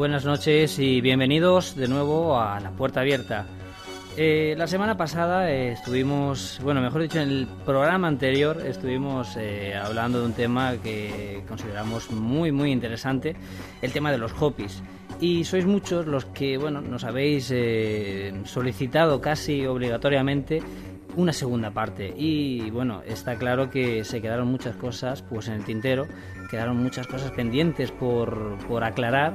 Buenas noches y bienvenidos de nuevo a La Puerta Abierta. Eh, la semana pasada eh, estuvimos, bueno, mejor dicho, en el programa anterior estuvimos eh, hablando de un tema que consideramos muy, muy interesante, el tema de los hobbies. Y sois muchos los que, bueno, nos habéis solicitado casi obligatoriamente una segunda parte. Y bueno, está claro que se quedaron muchas cosas pues en el tintero, quedaron muchas cosas pendientes por, por aclarar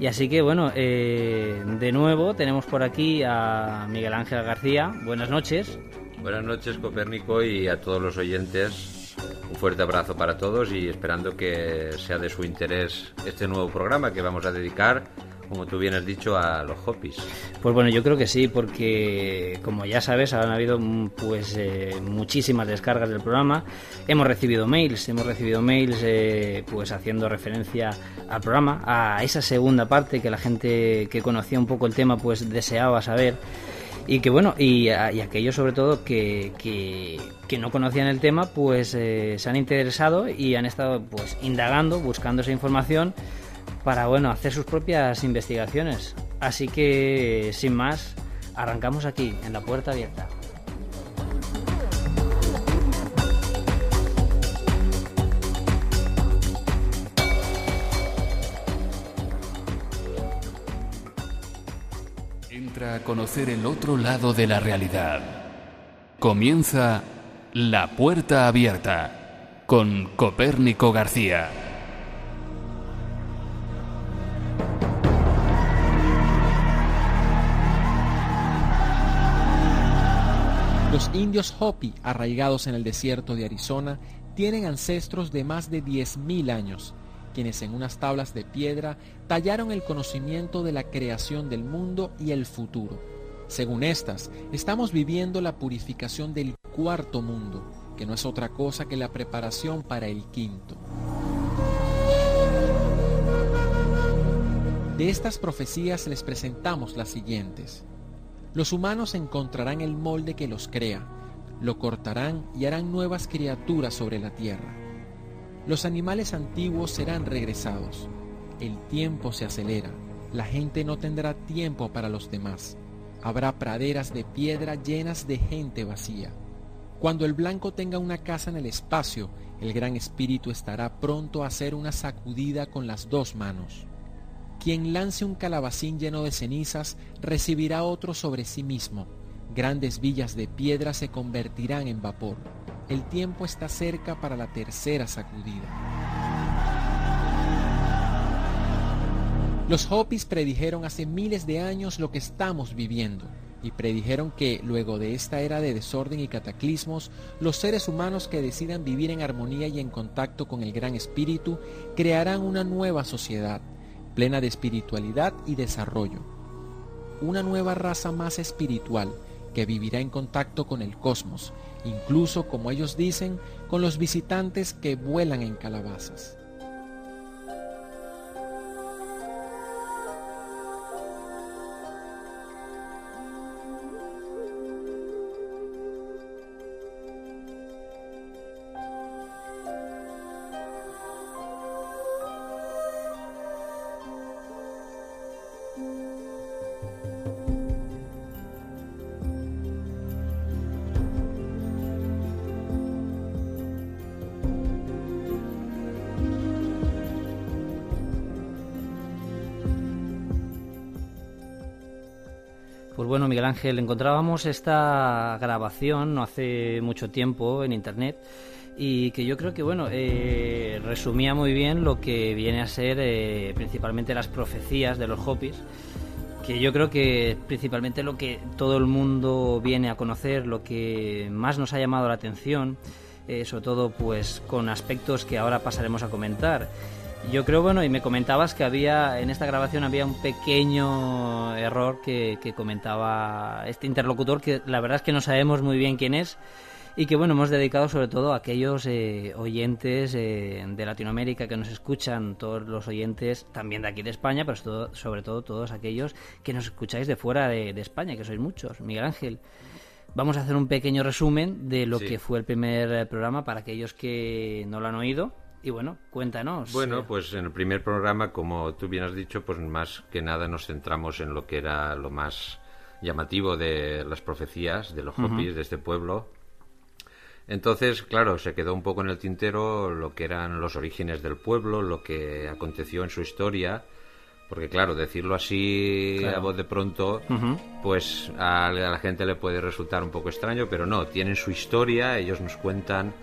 y así que bueno, eh, de nuevo tenemos por aquí a Miguel Ángel García. Buenas noches. Buenas noches Copérnico y a todos los oyentes. Un fuerte abrazo para todos y esperando que sea de su interés este nuevo programa que vamos a dedicar como tú bien has dicho, a los hobbies. Pues bueno, yo creo que sí, porque como ya sabes, han habido mm, pues eh, muchísimas descargas del programa. Hemos recibido mails, hemos recibido mails eh, pues haciendo referencia al programa, a esa segunda parte que la gente que conocía un poco el tema pues deseaba saber y que bueno y, aquellos sobre todo que, que, no conocían el tema pues eh, se han interesado y han estado pues indagando buscando esa información para bueno, hacer sus propias investigaciones. Así que, sin más, arrancamos aquí, en la puerta abierta. Entra a conocer el otro lado de la realidad. Comienza La Puerta Abierta con Copérnico García. Los indios Hopi, arraigados en el desierto de Arizona, tienen ancestros de más de 10.000 años, quienes en unas tablas de piedra tallaron el conocimiento de la creación del mundo y el futuro. Según estas, estamos viviendo la purificación del cuarto mundo, que no es otra cosa que la preparación para el quinto. De estas profecías les presentamos las siguientes. Los humanos encontrarán el molde que los crea, lo cortarán y harán nuevas criaturas sobre la tierra. Los animales antiguos serán regresados. El tiempo se acelera. La gente no tendrá tiempo para los demás. Habrá praderas de piedra llenas de gente vacía. Cuando el blanco tenga una casa en el espacio, el gran espíritu estará pronto a hacer una sacudida con las dos manos. Quien lance un calabacín lleno de cenizas recibirá otro sobre sí mismo. Grandes villas de piedra se convertirán en vapor. El tiempo está cerca para la tercera sacudida. Los Hopis predijeron hace miles de años lo que estamos viviendo y predijeron que luego de esta era de desorden y cataclismos, los seres humanos que decidan vivir en armonía y en contacto con el Gran Espíritu crearán una nueva sociedad plena de espiritualidad y desarrollo. Una nueva raza más espiritual que vivirá en contacto con el cosmos, incluso, como ellos dicen, con los visitantes que vuelan en calabazas. Bueno, Miguel Ángel, encontrábamos esta grabación no hace mucho tiempo en Internet y que yo creo que bueno eh, resumía muy bien lo que viene a ser eh, principalmente las profecías de los Hopis que yo creo que principalmente lo que todo el mundo viene a conocer lo que más nos ha llamado la atención eh, sobre todo pues con aspectos que ahora pasaremos a comentar yo creo, bueno, y me comentabas que había, en esta grabación había un pequeño error que, que comentaba este interlocutor, que la verdad es que no sabemos muy bien quién es, y que bueno, hemos dedicado sobre todo a aquellos eh, oyentes eh, de Latinoamérica que nos escuchan, todos los oyentes también de aquí de España, pero sobre todo todos aquellos que nos escucháis de fuera de, España, que sois muchos. Miguel Ángel, vamos a hacer un pequeño resumen de lo que fue el primer eh, programa para aquellos que no lo han oído. Y bueno, cuéntanos. Bueno, pues en el primer programa, como tú bien has dicho, pues más que nada nos centramos en lo que era lo más llamativo de las profecías de los Hopis de este pueblo. Entonces, claro, se quedó un poco en el tintero lo que eran los orígenes del pueblo, lo que aconteció en su historia, porque claro, decirlo así a voz de pronto, pues a, la gente le puede resultar un poco extraño, pero no, tienen su historia, ellos nos cuentan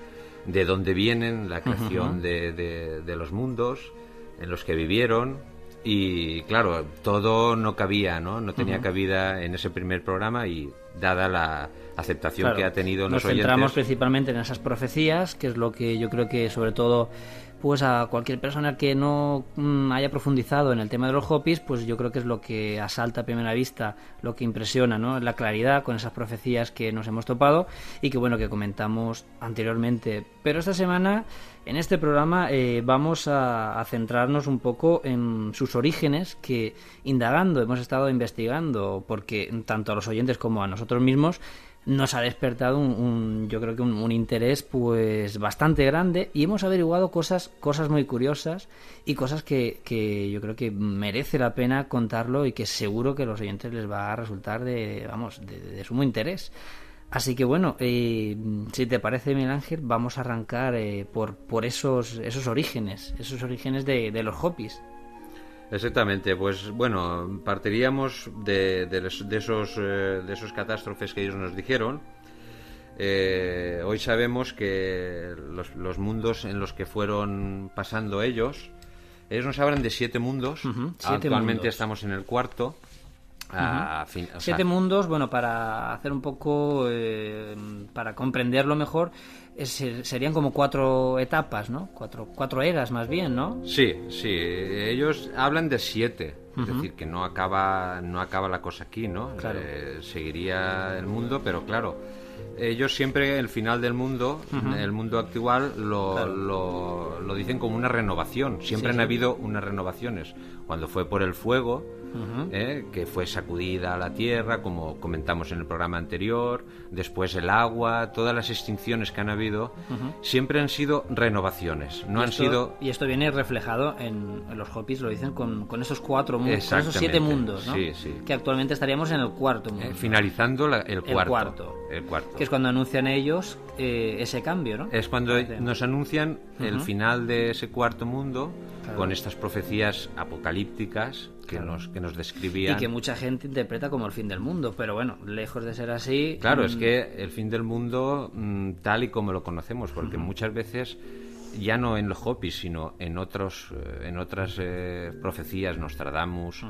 de dónde vienen, la creación de, de, los mundos en los que vivieron, y claro, todo no cabía, ¿no? No tenía cabida en ese primer programa y dada la aceptación que ha tenido Nos centramos principalmente en esas profecías, que es lo que yo creo que sobre todo pues a cualquier persona que no mm, haya profundizado en el tema de los Hopis, pues yo creo que es lo que asalta a primera vista, lo que impresiona, ¿no? La claridad con esas profecías que nos hemos topado y que bueno que comentamos anteriormente. Pero esta semana en este programa eh, vamos a, centrarnos un poco en sus orígenes que indagando hemos estado investigando porque tanto a los oyentes como a nosotros mismos nos ha despertado un, yo creo que un, interés pues bastante grande y hemos averiguado cosas cosas muy curiosas y cosas que, que, yo creo que merece la pena contarlo y que seguro que a los oyentes les va a resultar de vamos de, sumo interés. Así que bueno eh, si te parece Miguel Ángel vamos a arrancar eh, por por esos esos orígenes esos orígenes de, de los hopis Exactamente, pues bueno, partiríamos de, de, esos, eh, de esos catástrofes que ellos nos dijeron. Eh, hoy sabemos que los, mundos en los que fueron pasando ellos, ellos nos hablan de siete mundos. Actualmente estamos en el cuarto. Siete mundos, bueno, para hacer un poco, eh, para comprenderlo mejor, serían como cuatro etapas, ¿no? Cuatro, cuatro eras más bien, ¿no? Sí, sí. Ellos hablan de siete. Es decir, que no acaba, no acaba la cosa aquí, ¿no? Eh, seguiría el mundo, pero claro, ellos siempre el final del mundo, el mundo actual, lo, lo, dicen como una renovación. Siempre han habido unas renovaciones. Cuando fue por el fuego, ¿eh? que fue sacudida a la tierra, como comentamos en el programa anterior, después el agua, todas las extinciones que han habido, siempre han sido renovaciones, no han sido... Y esto viene reflejado en, los Hopis, lo dicen con, esos cuatro mundos, con esos siete mundos, ¿no? Que actualmente estaríamos en el cuarto mundo. Eh, finalizando el cuarto. El cuarto. Que es cuando anuncian ellos eh, ese cambio, ¿no? Es cuando nos anuncian el final de ese cuarto mundo con estas profecías apocalípticas que, nos, que nos describían. Y que mucha gente interpreta como el fin del mundo, pero bueno, lejos de ser así. Claro, es mm, que el fin del mundo, mm, tal y como lo conocemos, porque muchas veces ya no en los Hopis, sino en otros eh, en otras eh, profecías, Nostradamus,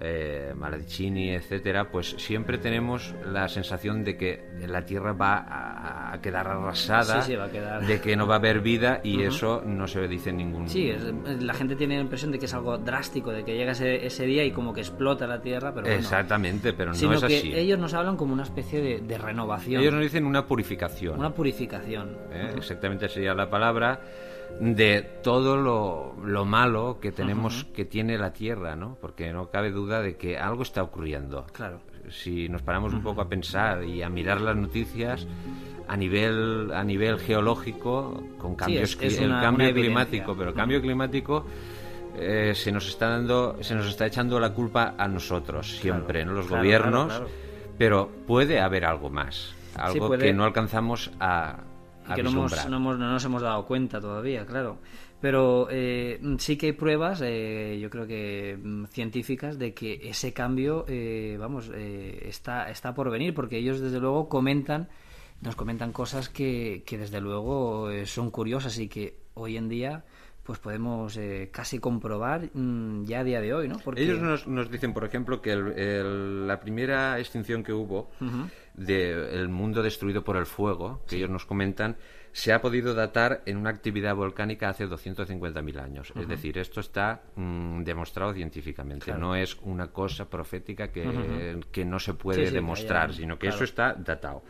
eh, etcétera, pues siempre tenemos la sensación de que la Tierra va a, quedar arrasada, de que no va a haber vida y eso no se dice en ningún. Sí, la gente tiene la impresión de que es algo drástico, de que llega ese, día y como que explota la Tierra, pero exactamente, pero no es así. Que ellos nos hablan como una especie de, renovación. Ellos nos dicen una purificación. Una purificación. ¿Eh? Exactamente sería la palabra de todo lo, lo malo que tenemos, que tiene la Tierra, ¿no? Porque no cabe duda de que algo está ocurriendo. Claro. Si nos paramos un poco a pensar y a mirar las noticias a nivel a nivel geológico con cambios el cambio climático, pero el cambio climático eh, se nos está dando se nos está echando la culpa a nosotros siempre, ¿no? Los gobiernos, pero puede haber algo más, algo que no alcanzamos a y que no, no, nos hemos dado cuenta todavía, claro. Pero eh, sí que hay pruebas, eh, yo creo que mm, científicas, de que ese cambio, eh, vamos, está, está por venir, porque ellos desde luego comentan nos comentan cosas que, que desde luego eh, son curiosas y que hoy en día pues podemos eh, casi comprobar mm, ya a día de hoy, ¿no? Porque... Ellos nos, nos, dicen, por ejemplo, que el, la primera extinción que hubo del mundo destruido por el fuego, que ellos nos comentan, se ha podido datar en una actividad volcánica hace 250.000 años. Es decir, esto está mm, demostrado científicamente. No es una cosa profética que, que no se puede demostrar, sino que eso está datado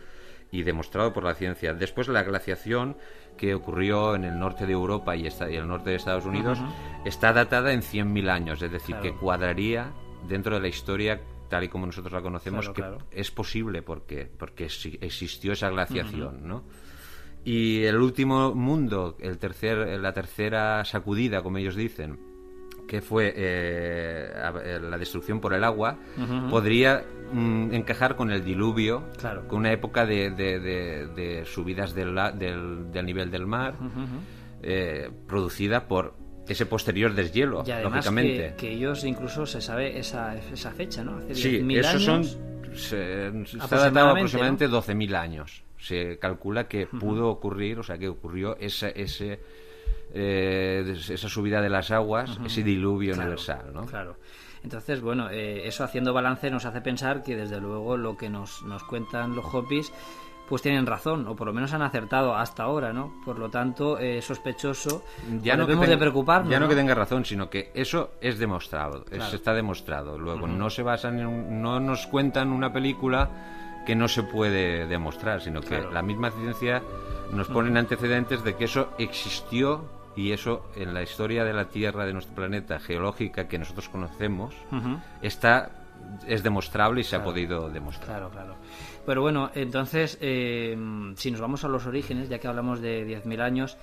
y demostrado por la ciencia. Después la glaciación que ocurrió en el norte de Europa y, el norte de Estados Unidos está datada en 100.000 años, es decir, que cuadraría dentro de la historia tal y como nosotros la conocemos, que es posible porque, porque existió esa glaciación, ¿no? Y el último mundo, el tercer, la tercera sacudida, como ellos dicen, que fue eh, la destrucción por el agua, podría mm, encajar con el diluvio, con una época de, de, subidas del, del, nivel del mar, eh, producida por ese posterior deshielo, y además lógicamente. Que, ellos incluso se sabe esa, esa fecha, ¿no? Hace sí, esos son. Se, está datado aproximadamente 12.000 años se calcula que pudo ocurrir, o sea, que ocurrió ese, ese eh, esa subida de las aguas, ese diluvio universal, ¿no? Claro. Entonces, bueno, eh, eso haciendo balance nos hace pensar que desde luego lo que nos, nos cuentan los Hopis pues tienen razón, o por lo menos han acertado hasta ahora, ¿no? Por lo tanto, eh, sospechoso, ya no debemos de preocuparnos. Ya no, que tenga razón, sino que eso es demostrado, está demostrado. Luego, no se basan en, no nos cuentan una película que no se puede demostrar, sino que la misma ciencia nos pone en antecedentes de que eso existió y eso en la historia de la Tierra, de nuestro planeta geológica que nosotros conocemos, está es demostrable y se ha podido demostrar. Claro, claro. Pero bueno, entonces, eh, si nos vamos a los orígenes, ya que hablamos de 10.000 años,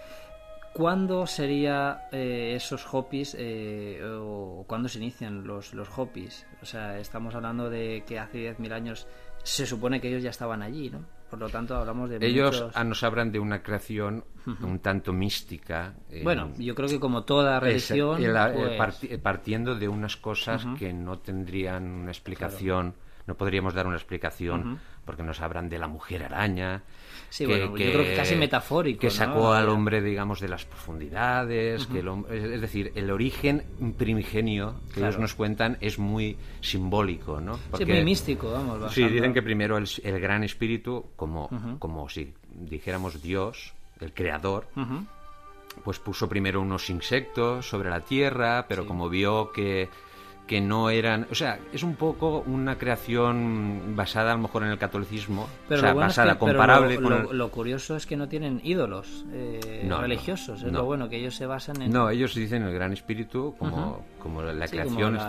¿cuándo sería eh, esos hopis eh, o cuándo se inician los, los hopis? O sea, estamos hablando de que hace 10.000 años se supone que ellos ya estaban allí, ¿no? Por lo tanto, hablamos de. Ellos nos hablan de una creación un tanto mística. bueno, yo creo que como toda religión. Pues partiendo de unas cosas que no tendrían una explicación, no podríamos dar una explicación, porque nos hablan de la mujer araña, Sí, que, bueno, yo creo que casi metafórico. Que sacó al hombre, digamos, de las profundidades. que es decir, el origen primigenio que ellos nos cuentan es muy simbólico, ¿no? sí, muy místico, vamos. Sí, dicen que primero el, gran espíritu, como, como si dijéramos Dios, el creador, pues puso primero unos insectos sobre la tierra, pero como vio que que no eran, o sea, es un poco una creación basada a lo mejor en el catolicismo, pero o sea, basada, comparable lo, con lo, curioso es que no tienen ídolos eh, religiosos, es lo bueno que ellos se basan en. No, ellos dicen el Gran Espíritu como, como la creación.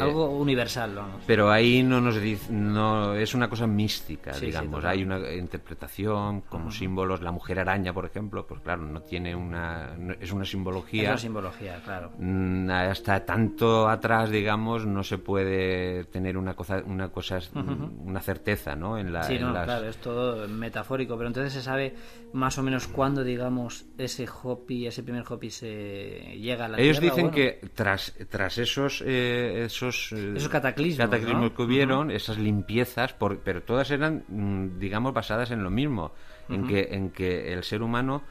Algo universal, vamos. Pero ahí no nos dice, no es una cosa mística, digamos. Hay una interpretación como símbolos. La mujer araña, por ejemplo, pues claro, no tiene una, es una simbología. Es una simbología, claro. Mm, hasta tanto atrás, digamos, no se puede tener una cosa, una cosa, una certeza, ¿no? En la, sí, no, claro, es todo metafórico. Pero entonces se sabe más o menos cuándo, digamos, ese Hopi, ese primer Hopi se llega a la Ellos dicen que tras, tras esos, eh, esos, eh, esos cataclismos, que hubieron, esas limpiezas, por, pero todas eran, mm, digamos, basadas en lo mismo, en, que, en que el ser humano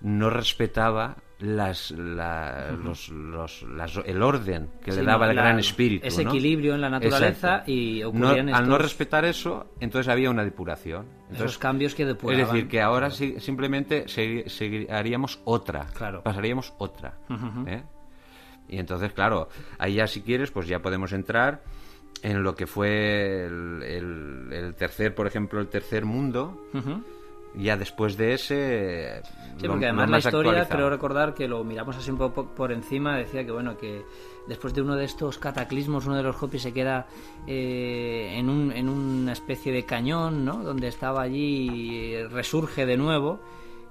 no respetaba las, los, los, el orden que le daba el gran espíritu. Ese equilibrio en la naturaleza y Al no respetar eso, entonces había una depuración. Esos cambios que depuraban. Es decir, que ahora simplemente haríamos otra, pasaríamos otra. ¿eh? Y entonces, claro, ahí ya si quieres, pues ya podemos entrar en lo que fue el, tercer, por ejemplo, el tercer mundo. Ya después de ese sí, porque además la historia creo recordar que lo miramos así un poco por encima decía que bueno que después de uno de estos cataclismos uno de los Hopis se queda eh, en, un, en una especie de cañón ¿no? donde estaba allí y resurge de nuevo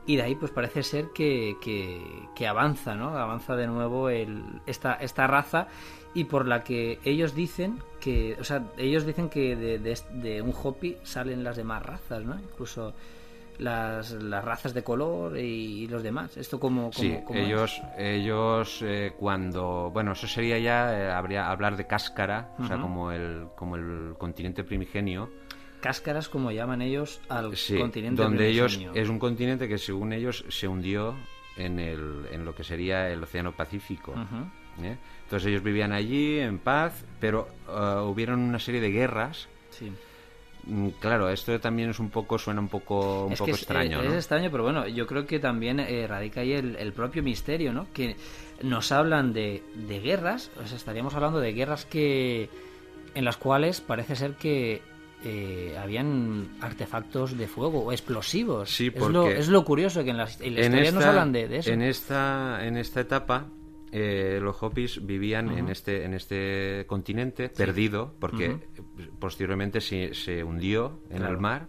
y de ahí pues parece ser que, que, avanza no avanza de nuevo el, esta, esta raza y por la que ellos dicen que o sea ellos dicen que de, de, de un Hopi salen las demás razas no incluso las, las razas de color y, los demás. ¿Esto como sí, ellos, ellos eh, cuando... Bueno, eso sería ya, eh, habría hablar de cáscara, o sea, como el, como el continente primigenio. Cáscaras, como llaman ellos, al Sí, continente donde ellos es un continente que según ellos se hundió en, el, en lo que sería el Océano Pacífico. ¿eh? Entonces ellos vivían allí en paz, pero uh, hubieron una serie de guerras. sí. Mm, Claro, esto también es un poco, suena un poco, un es poco es, extraño, ¿no? es extraño, pero bueno, yo creo que también eh, radica ahí el, el propio misterio, ¿no? Que nos hablan de, de guerras, o sea, estaríamos hablando de guerras que en las cuales parece ser que eh, habían artefactos de fuego o explosivos. Sí, es, lo, porque es lo curioso que en las, en las en historias nos hablan de, de eso. En esta, en esta etapa, eh, los Hopis vivían en este en este continente perdido, porque posteriormente se, se hundió en Claro. el mar.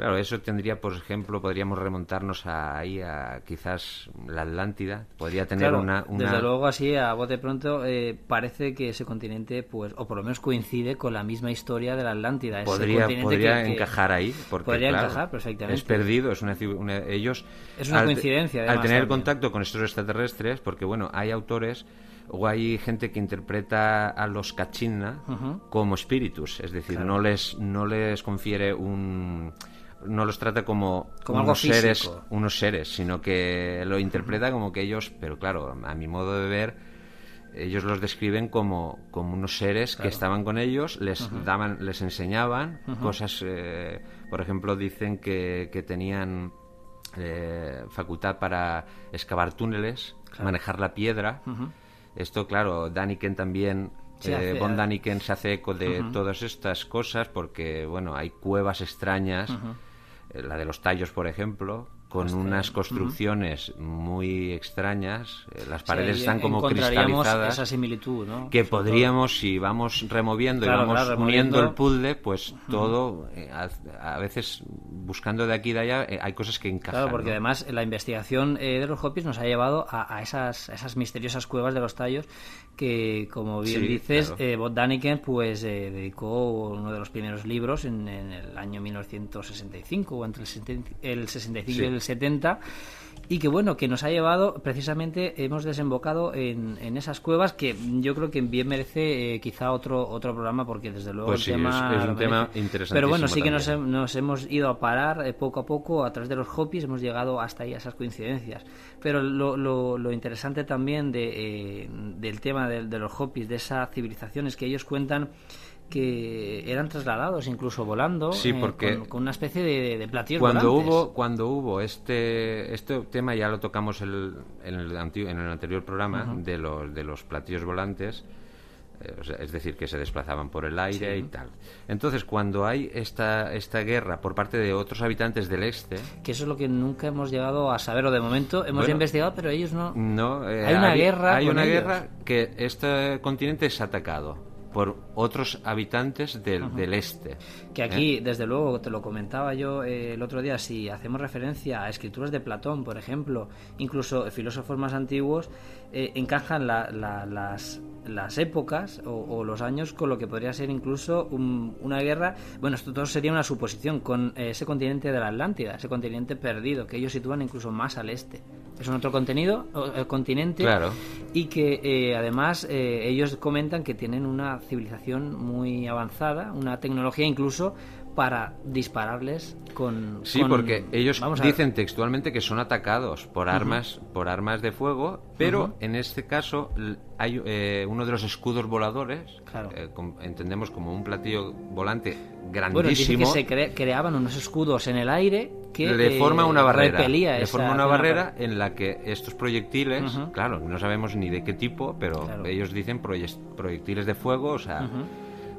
Claro, eso tendría, por ejemplo, podríamos remontarnos a, ahí a quizás la Atlántida. Podría tener Claro, una, una- Desde luego, así a bote pronto, eh, parece que ese continente, pues, o por lo menos coincide con la misma historia de la Atlántida. podría, continente podría que- que- encajar ahí. Porque, podría claro, encajar perfectamente. Es perdido, es una, una- ellos Es una al coincidencia, Al además, tener también. contacto con estos extraterrestres, porque bueno, hay autores o hay gente que interpreta a los Kachina Ujú. como espíritus, es decir, Claro. no les no les confiere un no los trata como, Como algo unos seres unos seres, sino que lo interpreta como que ellos, pero claro, a mi modo de ver ellos los describen como, como unos seres que estaban con ellos, les daban, les enseñaban cosas, eh, por ejemplo, dicen que, que tenían eh, facultad para excavar túneles, manejar la piedra. Esto, claro, Daniken también, eh, hace- Von Daniken se hace eco de todas estas cosas porque, bueno, hay cuevas extrañas, la de los tallos, por ejemplo, con unas construcciones muy extrañas, eh, las paredes Sí, están como cristalizadas esa similitud, ¿no? que Sobre todo- podríamos, si vamos removiendo Claro, y vamos claro, uniendo el puzzle, pues todo, eh, a, a veces buscando de aquí y de allá, eh, hay cosas que encajan. Claro, porque ¿no? además la investigación eh, de los Hopis nos ha llevado a, a esas, a esas misteriosas cuevas de los tallos que, como bien Sí, dices, claro. eh, Bob Daniken pues, eh, dedicó uno de los primeros libros en, en el año 1965 o entre el, 70 el 65 Sí. y el 70 y que bueno, que nos ha llevado, precisamente hemos desembocado en, en esas cuevas que yo creo que bien merece eh, quizá otro otro programa porque desde luego Pues el sí, tema es- es un tema interesantísimo Pero bueno, sí que nos, nos hemos ido a parar eh, poco a poco a través de los Hopis, hemos llegado hasta ahí a esas coincidencias. Pero lo, lo, lo interesante también de, eh, del tema de, de los Hopis, de esa civilización, es que ellos cuentan que eran trasladados incluso volando Sí, eh, con, con una especie de, de platillos cuando volantes. hubo cuando hubo este este tema ya lo tocamos el- en el en el anterior programa de los de los platillos volantes eh, o sea, es decir que se desplazaban por el aire y tal. Entonces cuando hay esta esta guerra por parte de otros habitantes del este que eso es lo que nunca hemos llegado a saber o de momento hemos Bueno, investigado pero ellos no. No, eh, Hay una guerra Hay una ellos. guerra que este continente es atacado por otros habitantes del, del este. Que aquí, desde luego, te lo comentaba yo eh, el otro día, si hacemos referencia a escrituras de Platón, por ejemplo, incluso filósofos más antiguos, eh, encajan la- la- las, las épocas o, o los años con lo que podría ser incluso un- una guerra, bueno, esto todo sería una suposición, con eh, ese continente de la Atlántida, ese continente perdido, que ellos sitúan incluso más al este. Es un otro contenido, el continente, Claro. y que eh, además eh, ellos comentan que tienen una civilización muy avanzada, una tecnología incluso para dispararles con... Sí, con- porque ellos Vamos dicen textualmente que son atacados por armas, por armas de fuego, pero en este caso hay eh, uno de los escudos voladores, Claro. eh, entendemos como un platillo volante Bueno, dice que grandísimo. se cre- creaban unos escudos en el aire que le eh, forma una barrera, repelía le forma una barrera en la que estos proyectiles, claro, no sabemos ni de qué tipo, pero Claro. ellos dicen proye- proyectiles de fuego, o sea,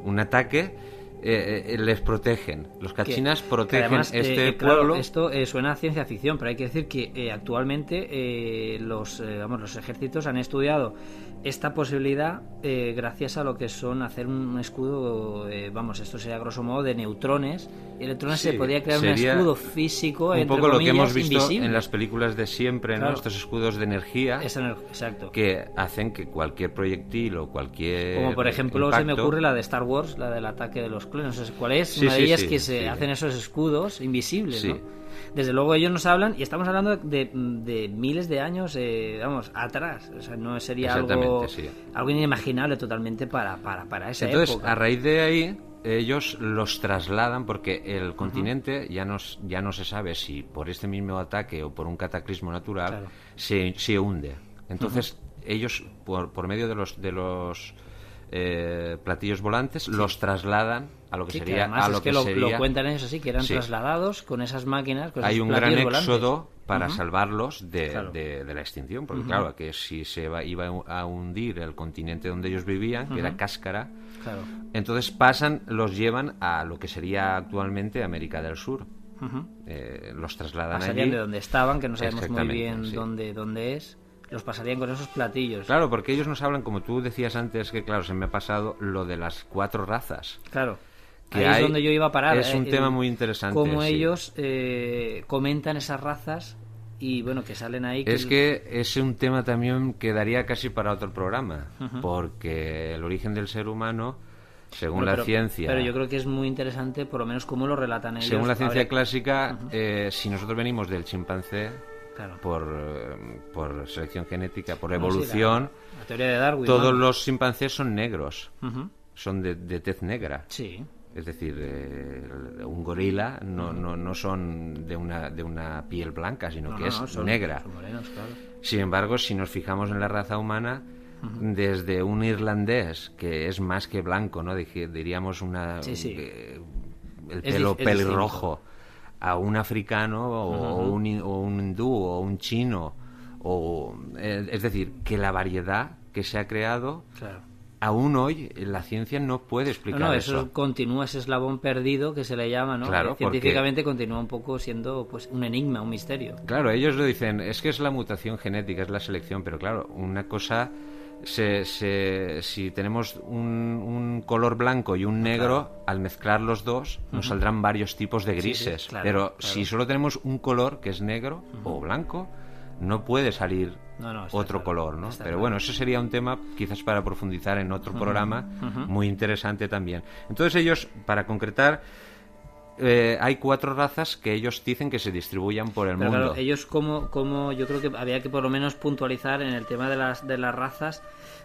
un ataque, eh, eh, les protegen. Los cachinas que protegen además, este eh, claro, pueblo. esto eh, suena a ciencia ficción, pero hay que decir que eh, actualmente eh, los, eh, vamos, los ejércitos han estudiado esta posibilidad eh, gracias a lo que son hacer un escudo, eh, vamos, esto sería grosso modo de neutrones. Electrones Sí, se podría crear un escudo físico, un entre poco lo que comillas, hemos visto invisible. en las películas de siempre, ¿no? Claro. Estos escudos de energía ener- exacto. que hacen que cualquier proyectil o cualquier Como por ejemplo se me ocurre la de Star Wars, la del ataque de los clones. No sé cuál es. Sí, Una de ellas que se hacen esos escudos invisibles, Sí. ¿no? Desde luego ellos nos hablan y estamos hablando de, de miles de años, eh, vamos, atrás. O sea, no sería algo, sí. algo inimaginable totalmente para, para, para esa Entonces, época. a raíz de ahí, ellos los trasladan porque el continente ya no, ya no se sabe si por este mismo ataque o por un cataclismo natural se, se, hunde. Entonces, ellos, por, por medio de los, de los eh, platillos volantes, los trasladan a lo que sería. a lo que, lo, lo, cuentan ellos así, que eran trasladados con esas máquinas. Hay un gran éxodo para salvarlos de, la extinción, porque claro, que si se iba a hundir el continente donde ellos vivían, que era Cáscara, entonces pasan, los llevan a lo que sería actualmente América del Sur. Eh, los trasladan Pasarían allí. de donde estaban, que no sabemos muy bien dónde, dónde es los pasarían con esos platillos. Claro, porque ellos nos hablan, como tú decías antes, que claro, se me ha pasado lo de las cuatro razas. Claro. Que Ahí es donde yo iba a parar. Es un eh, tema muy interesante. Cómo ellos eh, comentan esas razas y bueno, que salen ahí. es que es un tema también que daría casi para otro programa, porque el origen del ser humano, según la ciencia. Pero yo creo que es muy interesante, por lo menos cómo lo relatan ellos. Según la ciencia clásica, eh, si nosotros venimos del chimpancé, por, por, selección genética, por evolución, la, teoría de Darwin, todos los chimpancés son negros, son de, de tez negra. Sí. Es decir, eh, un gorila no, no, no, son de una, de una piel blanca, sino que es negra. Sin embargo, si nos fijamos en la raza humana, desde un irlandés que es más que blanco, ¿no? diríamos una el pelo pelirrojo, a un africano o, un, o un hindú o un chino, o, eh, es decir, que la variedad que se ha creado aún hoy la ciencia no puede explicar no, eso. continúa ese eslabón perdido que se le llama, ¿no? Claro, Científicamente continúa un poco siendo pues un enigma, un misterio. Claro, ellos lo dicen, es que es la mutación genética, es la selección, pero claro, una cosa... Se, si tenemos un, color blanco y un negro, al mezclar los dos nos saldrán varios tipos de grises. pero si solo tenemos un color que es negro o blanco, no puede salir otro color, ¿no? Pero bueno, eso sería un tema quizás para profundizar en otro programa muy interesante también. Entonces ellos, para concretar, eh, hay cuatro razas que ellos dicen que se distribuyan por el mundo. Claro, ellos como, como yo creo que había que por lo menos puntualizar en el tema de las, de las razas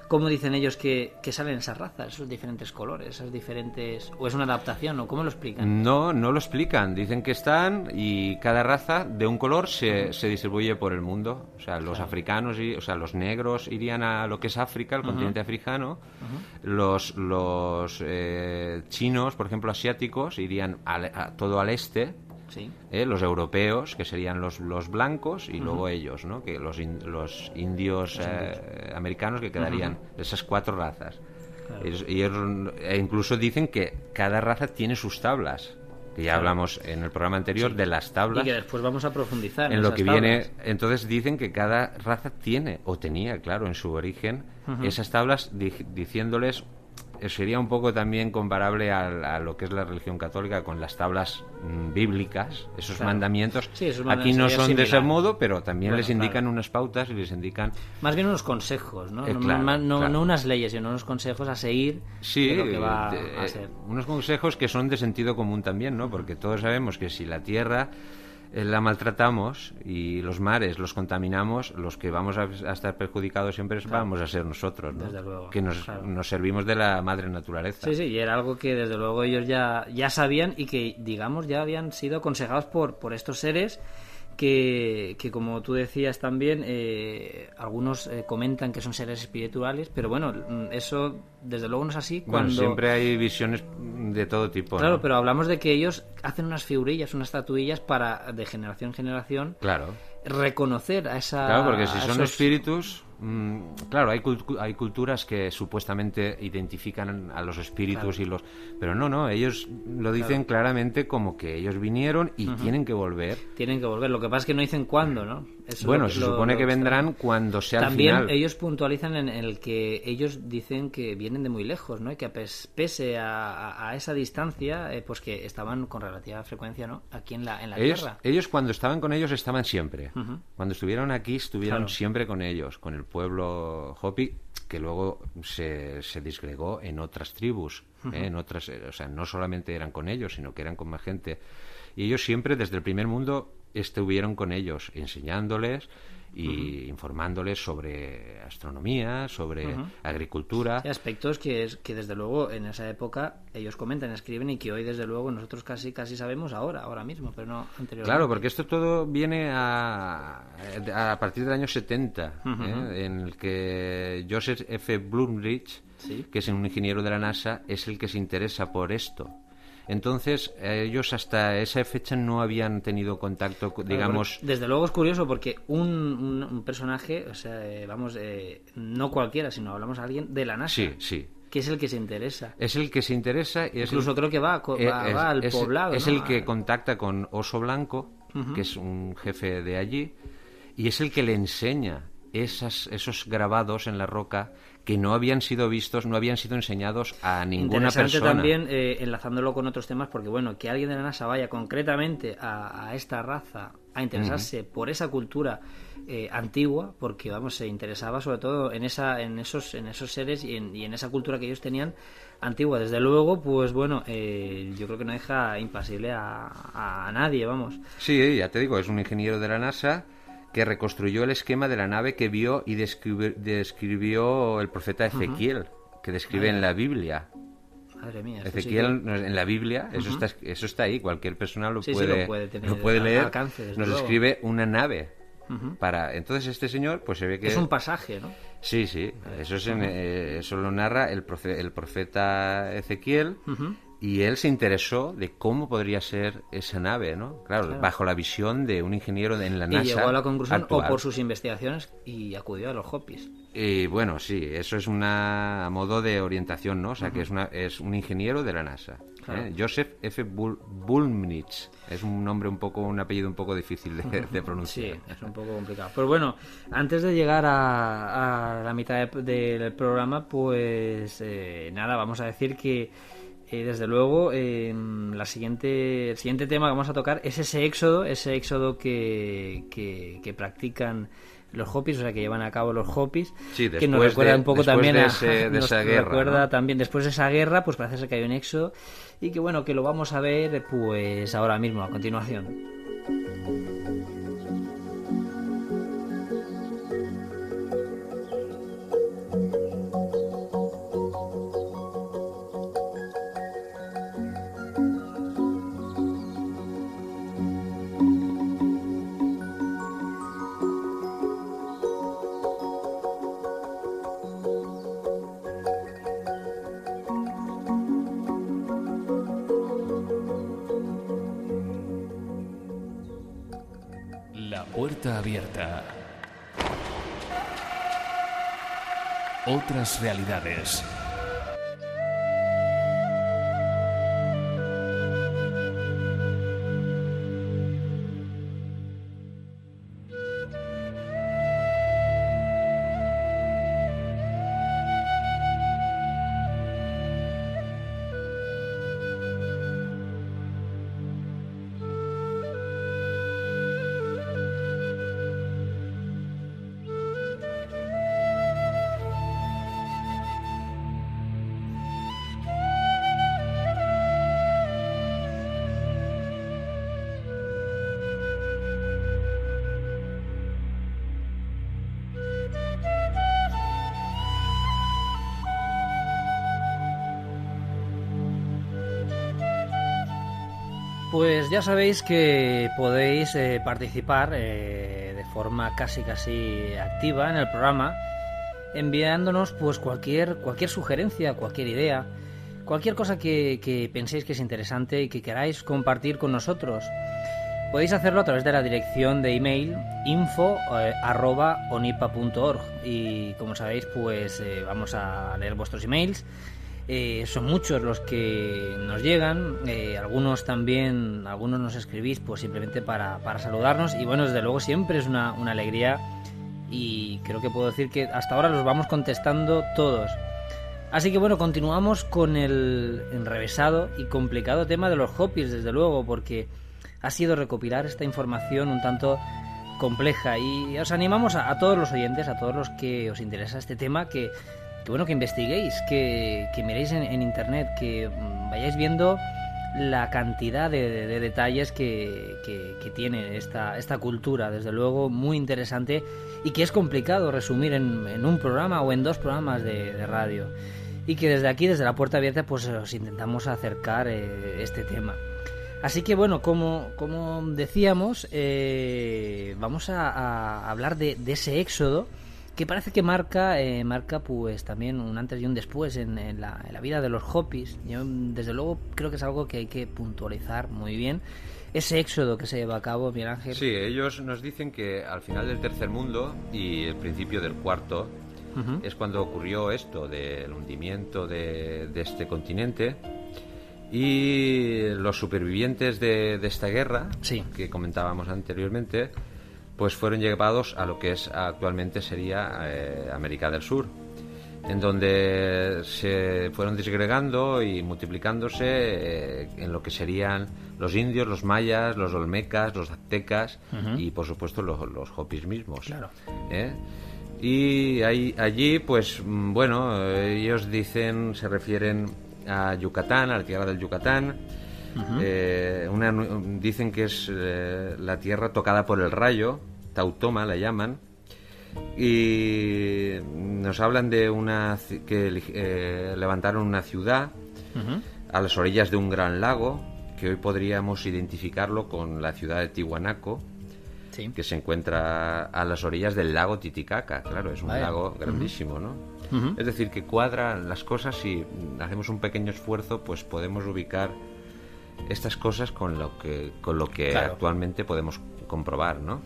¿Cómo dicen ellos que, salen esas razas, esos diferentes colores, esas diferentes... ¿O es una adaptación o cómo lo explican? No, no lo explican. Dicen que están y cada raza de un color se, se distribuye por el mundo. O sea, los africanos, y, o sea, los negros irían a lo que es África, el continente africano. Los, los eh, chinos, por ejemplo, asiáticos, irían a todo al este ¿Eh? los europeos, que serían los, los blancos, y luego ellos, ¿no? que los, los indios eh, americanos, que quedarían esas cuatro razas. y e incluso dicen que cada raza tiene sus tablas que ya hablamos en el programa anterior de las tablas. Y que después vamos a profundizar en, lo que viene. Entonces dicen que cada raza tiene, o tenía, claro, en su origen, esas tablas diciéndoles eh, sería un poco también comparable a, lo que es la religión católica con las tablas mm, bíblicas, esos mandamientos. Aquí no son de ese modo, pero también les indican unas pautas y les indican... Más bien unos consejos, ¿no? Eh, no, unas leyes, sino unos consejos a seguir sí, unos consejos que son de sentido común también, ¿no? Porque todos sabemos que si la tierra eh, la maltratamos y los mares los contaminamos, los que vamos a, estar perjudicados siempre vamos a ser nosotros, ¿no? que nos, nos, servimos de la madre naturaleza. Sí, sí, y era algo que desde luego ellos ya, ya sabían y que, digamos, ya habían sido aconsejados por, por estos seres que, que, como tú decías también, eh, algunos eh, comentan que son seres espirituales, pero bueno, mm, eso desde luego no es así. Cuando... siempre hay visiones de todo tipo. Claro, pero hablamos de que ellos hacen unas figurillas, unas estatuillas para, de generación en generación, claro. reconocer a esa... Claro, porque si son espíritus claro, hay, hay culturas que supuestamente identifican a los espíritus y los... Pero no, no, ellos lo dicen claramente como que ellos vinieron y tienen que volver. Tienen que volver, lo que pasa es que no dicen cuándo, ¿no? Bueno, se supone que vendrán cuando sea También ellos puntualizan en, el que ellos dicen que vienen de muy lejos, ¿no? Y que pese a, esa distancia, eh, pues que estaban con relativa frecuencia, ¿no? Aquí en la, en la ellos, Tierra. Ellos cuando estaban con ellos estaban siempre. Cuando estuvieron aquí estuvieron siempre con ellos, con el pueblo Hopi, que luego se, se disgregó en otras tribus, ¿eh? en otras, o sea, no solamente eran con ellos, sino que eran con más gente. Y ellos siempre, desde el primer mundo, estuvieron con ellos, enseñándoles y informándoles sobre astronomía, sobre agricultura. aspectos que, es, que desde luego en esa época ellos comentan, escriben y que hoy desde luego nosotros casi casi sabemos ahora, ahora mismo, pero no anteriormente. Claro, porque esto todo viene a, a partir del año 70, ¿eh? en el que Joseph F. Blumrich, que es un ingeniero de la NASA, es el que se interesa por esto entonces, ellos hasta esa fecha no habían tenido contacto, digamos... Desde luego es curioso porque un, personaje, o sea, eh, vamos, eh, no cualquiera, sino hablamos de alguien de la NASA. Sí, sí. Que es el que se interesa. Es el que se interesa. Y Incluso creo que va, eh, al poblado. Es el que contacta con Oso Blanco, que es un jefe de allí, y es el que le enseña esas, esos grabados en la roca que no habían sido vistos, no habían sido enseñados a ninguna Interesante también, eh, enlazándolo con otros temas, porque bueno, que alguien de la NASA vaya concretamente a, esta raza a interesarse por esa cultura eh, antigua, porque vamos, se interesaba sobre todo en esa, en esos, en esos seres y en, esa cultura que ellos tenían antigua. Desde luego, pues bueno, eh, yo creo que no deja impasible a, a nadie, vamos. Sí, ya te digo, es un ingeniero de la NASA que reconstruyó el esquema de la nave que vio y describió, el profeta Ezequiel, que describe en la Biblia. Madre mía. Ezequiel en la Biblia, eso, está, eso está ahí, cualquier persona lo, puede, lo puede, leer. nos describe una nave. para Entonces este señor, pues se ve que... Es un pasaje, ¿no? Sí, sí, eso, es eh, eso lo narra el, el profeta Ezequiel y él se interesó de cómo podría ser esa nave, ¿no? Claro, bajo la visión de un ingeniero en la NASA. Y llegó a la conclusión, o por sus investigaciones, y acudió a los Hopis. Y bueno, sí, eso es una modo de orientación, ¿no? O sea, que es, una, es un ingeniero de la NASA. ¿eh? Joseph F. Bulmnich. Es un nombre un poco, un apellido un poco difícil de, pronunciar. Sí, es un poco complicado. Pero bueno, antes de llegar a, la mitad del programa, pues eh, nada, vamos a decir que eh, desde luego, la siguiente, el siguiente tema que vamos a tocar es ese éxodo, ese éxodo que, que, practican los hopis, o sea, que llevan a cabo los hopis, que nos recuerda un poco también a, de esa guerra, recuerda también después de esa guerra, pues parece ser que hay un éxodo y que bueno, que lo vamos a ver pues ahora mismo, a continuación. Otras realidades. Pues ya sabéis que podéis eh, participar eh, de forma casi casi activa en el programa enviándonos pues cualquier cualquier sugerencia, cualquier idea, cualquier cosa que, penséis que es interesante y que queráis compartir con nosotros. Podéis hacerlo a través de la dirección de email info@onipa.org eh, y como sabéis pues vamos a leer vuestros emails eh, son muchos los que nos llegan, eh, algunos también, algunos nos escribís pues simplemente para, saludarnos y bueno, desde luego siempre es una, alegría y creo que puedo decir que hasta ahora los vamos contestando todos. Así que bueno, continuamos con el enrevesado y complicado tema de los hopis, desde luego, porque ha sido recopilar esta información un tanto compleja y os animamos a todos los oyentes, a todos los que os interesa este tema, que que bueno, que investiguéis, que, miréis en, internet, que mm, vayáis viendo la cantidad de, detalles que, tiene esta, esta cultura, desde luego muy interesante y que es complicado resumir en, un programa o en dos programas de, radio. Y que desde aquí, desde la puerta abierta, pues os intentamos acercar eh, este tema. Así que bueno, como, como decíamos, eh, vamos a, hablar de, ese éxodo que parece que marca, eh, marca pues también un antes y un después en, la, vida de los Hopis. Yo desde luego creo que es algo que hay que puntualizar muy bien. Ese éxodo que se lleva a cabo, Miguel Ángel. Sí, ellos nos dicen que al final del tercer mundo y el principio del cuarto es cuando ocurrió esto del hundimiento de, de este continente y los supervivientes de, esta guerra, que comentábamos anteriormente, pues fueron llevados a lo que es actualmente sería eh, América del Sur, en donde se fueron disgregando y multiplicándose eh, en lo que serían los indios, los mayas, los olmecas, los aztecas y por supuesto los, los hopis mismos. ¿eh? Y allí, pues mm, bueno, ellos dicen, se refieren a Yucatán, a la tierra del Yucatán. Eh, dicen que es eh, la tierra tocada por el rayo, Tautoma la llaman, y nos hablan de una que eh, levantaron una ciudad a las orillas de un gran lago, que hoy podríamos identificarlo con la ciudad de Tihuanaco, que se encuentra a las orillas del lago Titicaca. Claro, es un lago grandísimo, ¿no? Es decir, que cuadran las cosas y hacemos un pequeño esfuerzo, pues podemos ubicar estas cosas con lo que, con lo que actualmente podemos comprobar, ¿no?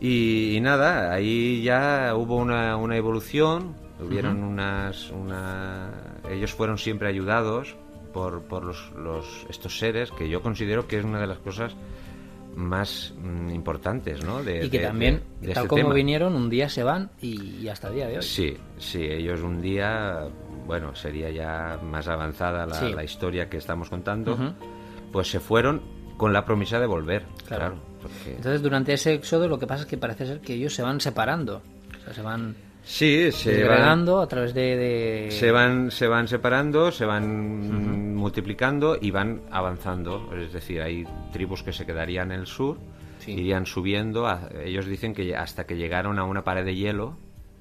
y, nada, ahí ya hubo una, una evolución, hubieron unas, una... ellos fueron siempre ayudados por, por los, los, estos seres que yo considero que es una de las cosas más mm, importantes, ¿no? y que también, tal este como vinieron, un día se van y, hasta el día de hoy. Sí, sí, ellos un día, bueno, sería ya más avanzada la, historia que estamos contando, pues se fueron con la promesa de volver, claro. Entonces, durante ese éxodo, lo que pasa es que parece ser que ellos se van separando, o sea, se van Sí, se van a través de, Se van, se van separando, se van multiplicando y van avanzando. Es decir, hay tribus que se quedarían en el sur, irían subiendo. ellos dicen que hasta que llegaron a una pared de hielo,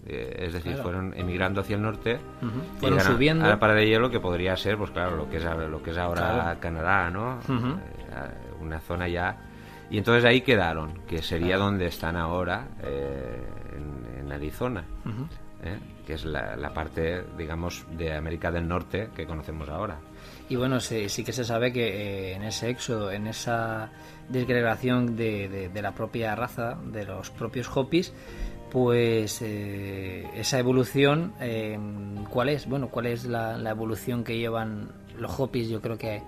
eh, es decir, fueron emigrando hacia el norte, fueron subiendo. a la pared de hielo que podría ser, pues claro, lo que es lo que es ahora Canadá, ¿no? Eh, una zona ya. Y entonces ahí quedaron, que sería donde están ahora, eh, en, Arizona, ¿eh? que es la, parte, digamos, de América del Norte que conocemos ahora. Y bueno, sí, sí que se sabe que eh, en ese éxodo, en esa disgregación de, de, la propia raza, de los propios Hopis, pues esa evolución, ¿cuál es? Bueno, ¿cuál es la, la, evolución que llevan los Hopis? Yo creo que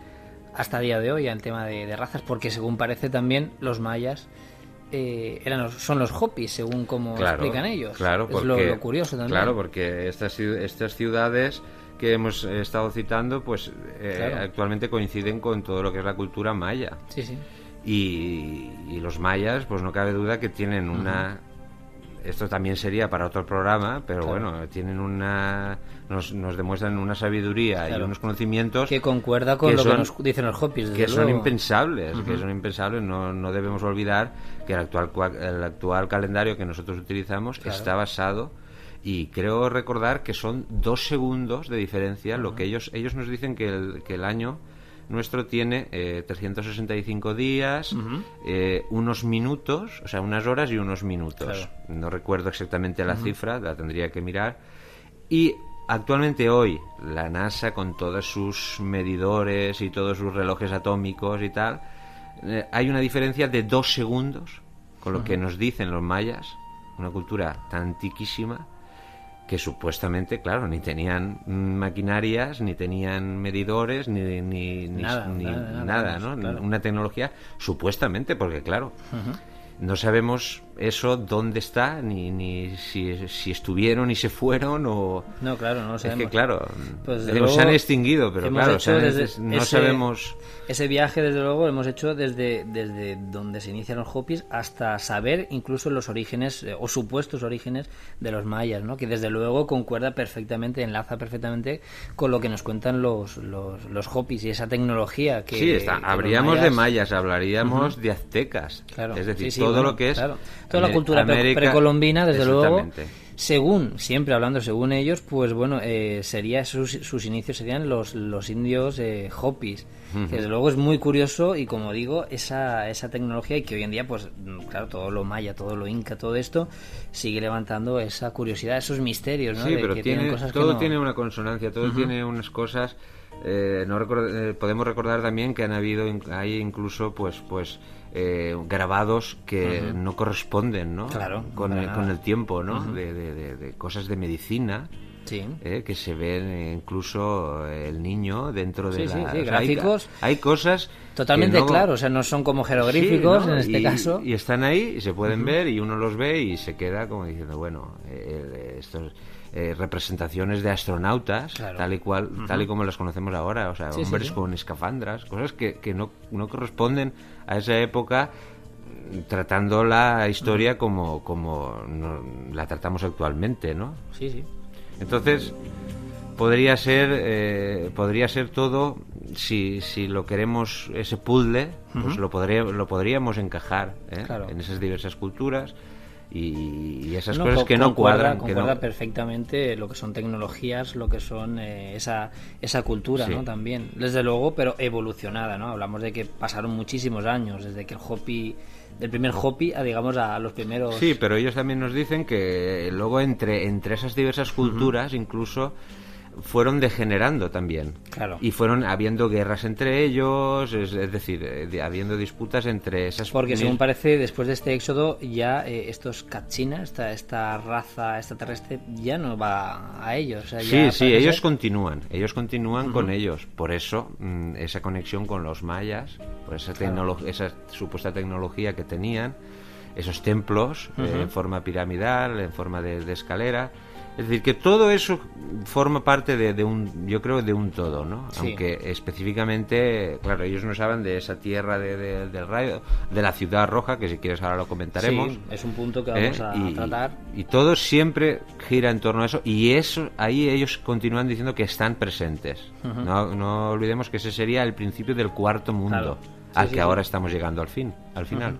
hasta el día de hoy el tema de, razas, porque según parece también los mayas eh, eran son los Hopis, según como explican ellos. Claro, es lo, curioso también. Claro, porque estas, estas ciudades que hemos estado citando, pues eh, actualmente coinciden con todo lo que es la cultura maya. Sí, sí. Y, los mayas, pues no cabe duda que tienen una esto también sería para otro programa, pero bueno, tienen una nos, nos demuestran una sabiduría y unos conocimientos que concuerda con lo que nos dicen los Hopis, que son impensables, que son impensables, no, no debemos olvidar que el actual el actual calendario que nosotros utilizamos está basado y creo recordar que son dos segundos de diferencia, lo que ellos ellos nos dicen que el, que el año nuestro tiene eh, 365 días, eh, unos minutos, o sea, unas horas y unos minutos. No recuerdo exactamente la cifra, la tendría que mirar. Y actualmente hoy, la NASA, con todos sus medidores y todos sus relojes atómicos y tal, eh, hay una diferencia de dos segundos con lo que nos dicen los mayas, una cultura tan antiquísima que supuestamente, claro, ni tenían maquinarias, ni tenían medidores, ni, ni, nada, ¿no? Una tecnología, supuestamente, porque claro, no sabemos eso dónde está, ni, ni si, si estuvieron y se fueron o... No, claro, no lo sabemos. Es que claro, pues se han extinguido, pero claro, no sabemos... Ese viaje, desde luego, lo hemos hecho desde, desde donde se inician los Hopis hasta saber incluso los orígenes eh, o supuestos orígenes de los mayas, ¿no? que desde luego concuerda perfectamente, enlaza perfectamente con lo que nos cuentan los, los, los Hopis y esa tecnología que... Sí, está. habríamos de mayas, hablaríamos de aztecas, claro. es decir, todo lo que es toda la cultura precolombina, desde luego, según, siempre hablando según ellos, pues bueno, eh, sería sus, sus, inicios serían los, los indios eh, Hopis, que desde luego es muy curioso y como digo, esa, esa tecnología y que hoy en día, pues claro, todo lo maya, todo lo inca, todo esto, sigue levantando esa curiosidad, esos misterios, ¿no? Sí, pero tiene, todo tiene una consonancia, todo tiene unas cosas... Eh, no eh, podemos recordar también que han habido hay incluso pues pues eh, grabados que no corresponden ¿no? con, el, con el tiempo ¿no? de, cosas de medicina eh, que se ven incluso el niño dentro de la gráficos hay, cosas totalmente claros o sea no son como jeroglíficos en este caso. y están ahí y se pueden ver y uno los ve y se queda como diciendo bueno estos eh, representaciones de astronautas, tal y cual, tal y como las conocemos ahora, o sea, hombres con escafandras, cosas que, que no, no, corresponden a esa época tratando la historia como, como la tratamos actualmente, ¿no? Sí, sí. Entonces, podría ser, eh, podría ser todo, si, si lo queremos, ese puzzle, pues lo, podría, lo podríamos encajar ¿eh? en esas diversas culturas y, esas cosas que no cuadran. Concuerda perfectamente lo que son tecnologías, lo que son eh, esa, esa cultura, ¿no? También, desde luego, pero evolucionada, ¿no? Hablamos de que pasaron muchísimos años, desde que el Hopi del primer Hopi a digamos a los primeros sí pero ellos también nos dicen que luego entre entre esas diversas culturas incluso fueron degenerando también. Claro. Y fueron habiendo guerras entre ellos, es, decir, eh, habiendo disputas entre esas... Porque según parece, después de este éxodo, ya eh, estos Kachina, esta, esta raza extraterrestre, ya no va a ellos. sí, sí, ellos continúan, ellos continúan con ellos. Por eso, mm, esa conexión con los mayas, por esa, esa supuesta tecnología que tenían, esos templos eh, en forma piramidal, en forma de escalera es decir, que todo eso forma parte de, un, yo creo, de un todo, ¿no? Aunque específicamente, claro, ellos no saben de esa tierra de, del rayo, de la ciudad roja, que si quieres ahora lo comentaremos. Sí, es un punto que vamos ¿eh? a tratar. Y, todo siempre gira en torno a eso, y eso, ahí ellos continúan diciendo que están presentes. no, no, olvidemos que ese sería el principio del cuarto mundo, al que ahora estamos llegando al fin, al final.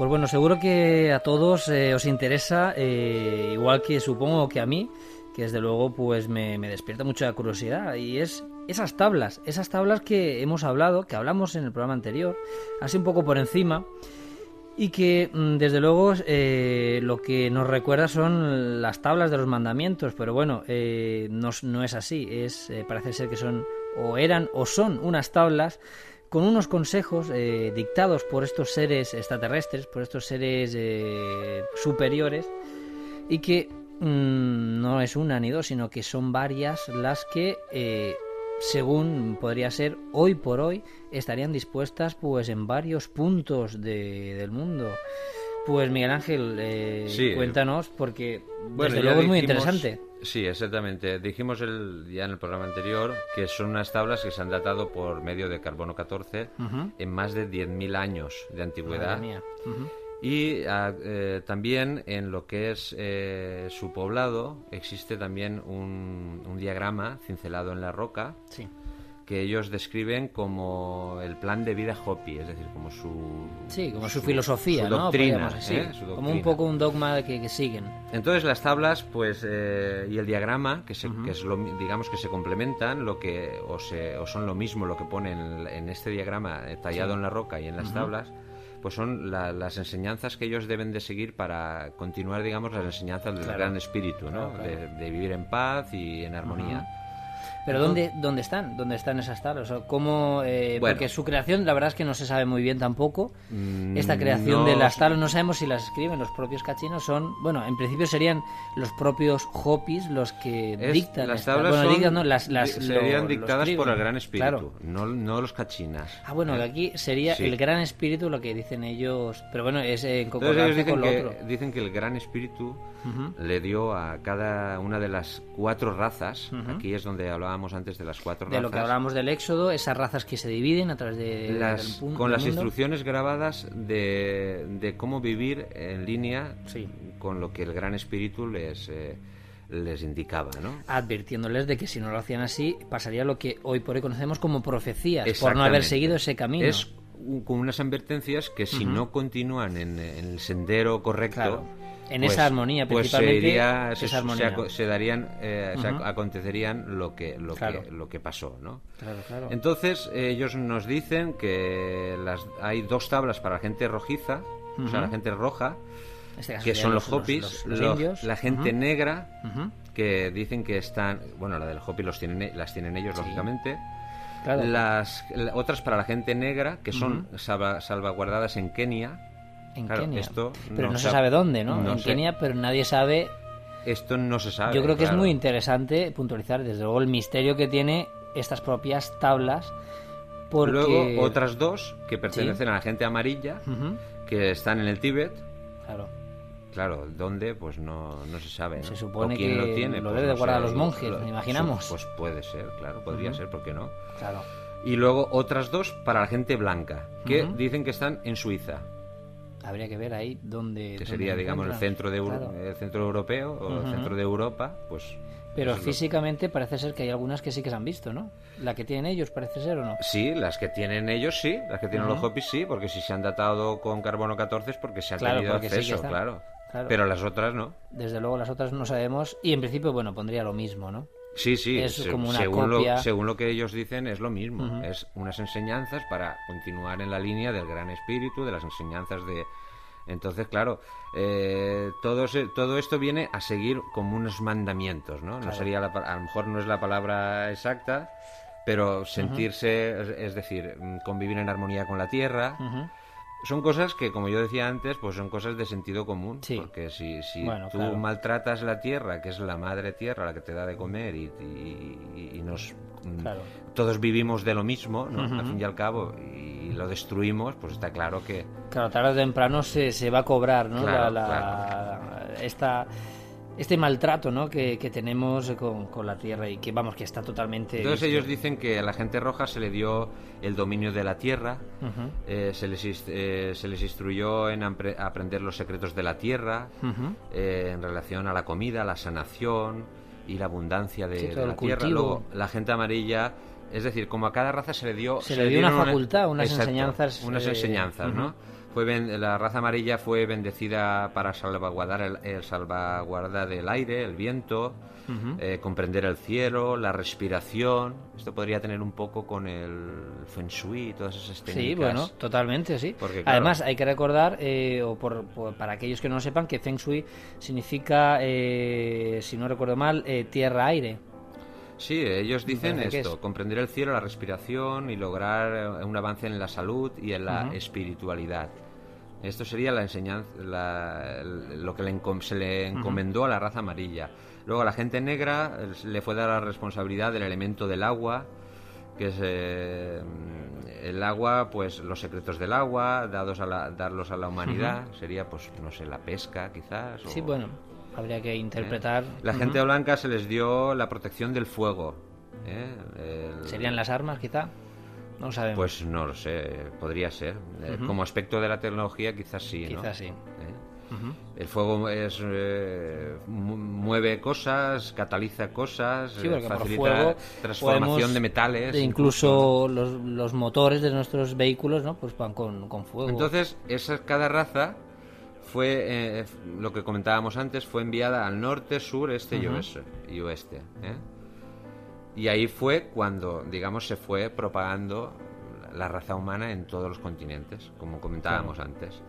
Pues bueno, seguro que a todos eh, os interesa, eh, igual que supongo que a mí, que desde luego pues me, despierta mucha curiosidad, y es esas tablas, esas tablas que hemos hablado, que hablamos en el programa anterior, así un poco por encima, y que mm, desde luego eh, lo que nos recuerda son las tablas de los mandamientos, pero bueno, eh, no, no, es así, es parece ser que son o eran o son unas tablas con unos consejos dictados por estos seres extraterrestres, por estos seres superiores y que mm, no es una ni dos, sino que son varias las que según podría ser hoy por hoy, estarían dispuestas pues en varios puntos del mundo. Pues Miguel Ángel, eh, cuéntanos, porque desde luego es muy interesante. Sí, exactamente. Dijimos el, ya en el programa anterior que son unas tablas que se han datado por medio de carbono 14 en más de 10.000 años de antigüedad. Y ah, eh, también en lo que es eh, su poblado existe también un, un, diagrama cincelado en la roca que ellos describen como el plan de vida Hopi, es decir, como su... Sí, como su, filosofía, ¿no? Doctrina, ¿eh? Como un poco un dogma que, que siguen. Entonces las tablas pues y el diagrama, que, que es lo, digamos que se complementan, lo que o, se, o son lo mismo lo que ponen en, este diagrama tallado en la roca y en las tablas, pues son las enseñanzas que ellos deben de seguir para continuar, digamos, las enseñanzas del gran espíritu, ¿no? De, vivir en paz y en armonía. Pero ¿dónde, ¿dónde están? ¿Dónde están esas tablas? ¿cómo, eh, porque su creación, la verdad es que no se sabe muy bien tampoco. Mm, Esta creación de las tablas, no sabemos si las escriben los propios cachinos. Son, bueno, en principio serían los propios Hopis los que dictan. Las tablas serían dictadas por el Gran Espíritu, no, no los cachinas. Ah, bueno, ¿eh? aquí sería el Gran Espíritu lo que dicen ellos. Pero bueno, es en concordancia con lo que, otro. Dicen que el Gran Espíritu le dio a cada una de las cuatro razas, aquí es donde hablaba antes de las cuatro razas. De lo que hablábamos del éxodo, esas razas que se dividen a través de... Las, con las instrucciones grabadas de, de, cómo vivir en línea con lo que el Gran Espíritu les... Eh, les indicaba, ¿no? Advirtiéndoles de que si no lo hacían así, pasaría lo que hoy por hoy conocemos como profecías, por no haber seguido ese camino. Es como unas advertencias que si no continúan en, el sendero correcto, en esa pues, armonía, pues principalmente se, armonía. se, darían, eh, acontecerían lo que lo que lo que pasó, ¿no? Claro, claro. Entonces ellos nos dicen que las, hay dos tablas para la gente rojiza, o sea, la gente roja, este que son los, hopis, la gente negra, que dicen que están, bueno, la del hopi los tienen, las tienen ellos lógicamente. Las, otras para la gente negra, que son salvaguardadas en Kenia, en Kenia. pero no, se sabe dónde, ¿no? en Kenia, pero nadie sabe. Esto no se sabe. Yo creo que es muy interesante puntualizar, desde luego, el misterio que tiene estas propias tablas. Porque... Luego, otras dos que pertenecen a la gente amarilla, que están en el Tíbet. Claro. Claro, ¿dónde? Pues no, no se sabe. Se supone que lo, tiene, lo pues debe de guardar los monjes, me imaginamos. Pues puede ser, claro, podría ser, ¿por qué no? Claro. Y luego otras dos para la gente blanca, que dicen que están en Suiza habría que ver ahí dónde que sería digamos el centro de el centro europeo o el centro de Europa pues pero físicamente parece ser que hay algunas que sí que se han visto, ¿no? La que tienen ellos parece ser o no. Sí, las que tienen ellos sí, las que tienen los Hopis sí, porque si se han datado con carbono 14 es porque se ha tenido acceso, claro. Pero las otras no. Desde luego las otras no sabemos y en principio, bueno, pondría lo mismo, ¿no? Sí, sí, es como una según, Lo, según lo que ellos dicen es lo mismo, es unas enseñanzas para continuar en la línea del gran espíritu, de las enseñanzas de... Entonces, claro, eh, todo, todo esto viene a seguir como unos mandamientos, ¿no? No sería a lo mejor no es la palabra exacta, pero sentirse, es, decir, convivir en armonía con la tierra, son cosas que, como yo decía antes, pues son cosas de sentido común. Porque si, si tú maltratas la tierra, que es la madre tierra, la que te da de comer, y, y, nos mm, todos vivimos de lo mismo, ¿no? al fin y al cabo, y lo destruimos, pues está claro que... Claro, tarde o temprano se, se va a cobrar, ¿no? esta este maltrato ¿no? que, tenemos con, la tierra y que vamos que está totalmente entonces ellos dicen que a la gente roja se le dio el dominio de la tierra eh, se, les, eh, se les instruyó en aprender los secretos de la tierra eh, en relación a la comida la sanación y la abundancia de, la tierra. luego la gente amarilla es decir como a cada raza se le dio se, le dio una facultad unas enseñanzas unas enseñanzas no fue la raza amarilla fue bendecida para salvaguardar el, el salvaguardar del aire, el viento, eh, comprender el cielo, la respiración. Esto podría tener un poco con el feng shui y todas esas técnicas. Sí, bueno, totalmente, sí. Además, hay que recordar, eh, o por, para aquellos que no lo sepan, que feng shui significa, eh, si no recuerdo mal, tierra-aire. Sí, ellos dicen esto, comprender el cielo, la respiración y lograr un avance en la salud y en la espiritualidad. Esto sería la enseñanza, lo que se le encomendó a la raza amarilla. Luego a la gente negra le fue dar la responsabilidad del elemento del agua, que es eh, el agua, pues los secretos del agua, dados a la, darlos a la humanidad, sería pues no sé, la pesca quizás. Sí, bueno, habría que interpretar. ¿Eh? La gente blanca se les dio la protección del fuego. ¿eh? ¿Serían las armas quizá? No sabemos. Pues no lo sé, podría ser. Como aspecto de la tecnología quizás sí, quizás sí. El fuego es, eh, mueve cosas, cataliza cosas, eh, facilita transformación de metales. incluso, los, los, motores de nuestros vehículos ¿no? pues van con, con fuego. Entonces, esa, cada raza fue, eh, lo que comentábamos antes, fue enviada al norte, sur, este y oeste. Y ahí fue cuando, digamos, se fue propagando la raza humana en todos los continentes, como comentábamos antes.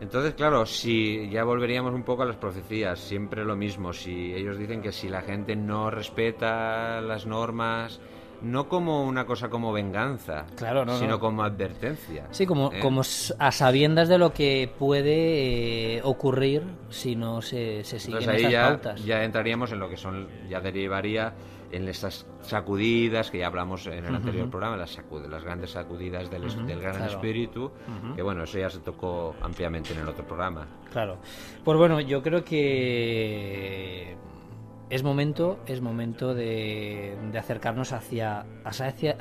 Entonces, claro, si ya volveríamos un poco a las profecías, siempre lo mismo. Si ellos dicen que si la gente no respeta las normas, no como una cosa como venganza, claro, sino como advertencia. Sí, como, ¿eh? como a sabiendas de lo que puede eh, ocurrir si no se, se siguen Entonces, ahí ya, pautas. Ya entraríamos en lo que son, ya derivaría en estas sacudidas que ya hablamos en el anterior programa, las, las grandes sacudidas del, del gran espíritu, que bueno, eso ya se tocó ampliamente en el otro programa. Claro. Pues bueno, yo creo que es momento, es momento de, de acercarnos hacia, hacia,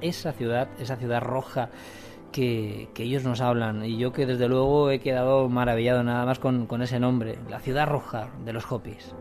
esa ciudad, esa ciudad roja que, que, ellos nos hablan. Y yo que desde luego he quedado maravillado nada más con, con ese nombre, la ciudad roja de los Hopis.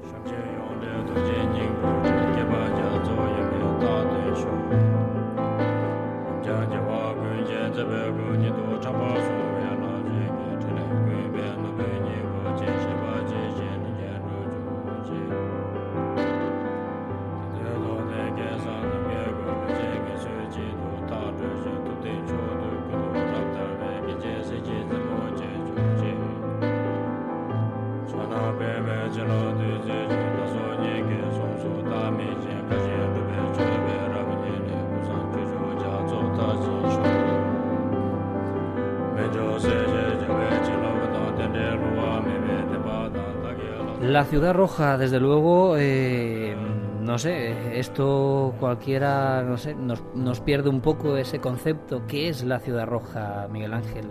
La ciudad roja, desde luego, eh, no sé, esto cualquiera, no sé, nos, nos, pierde un poco ese concepto. ¿Qué es la ciudad roja, Miguel Ángel?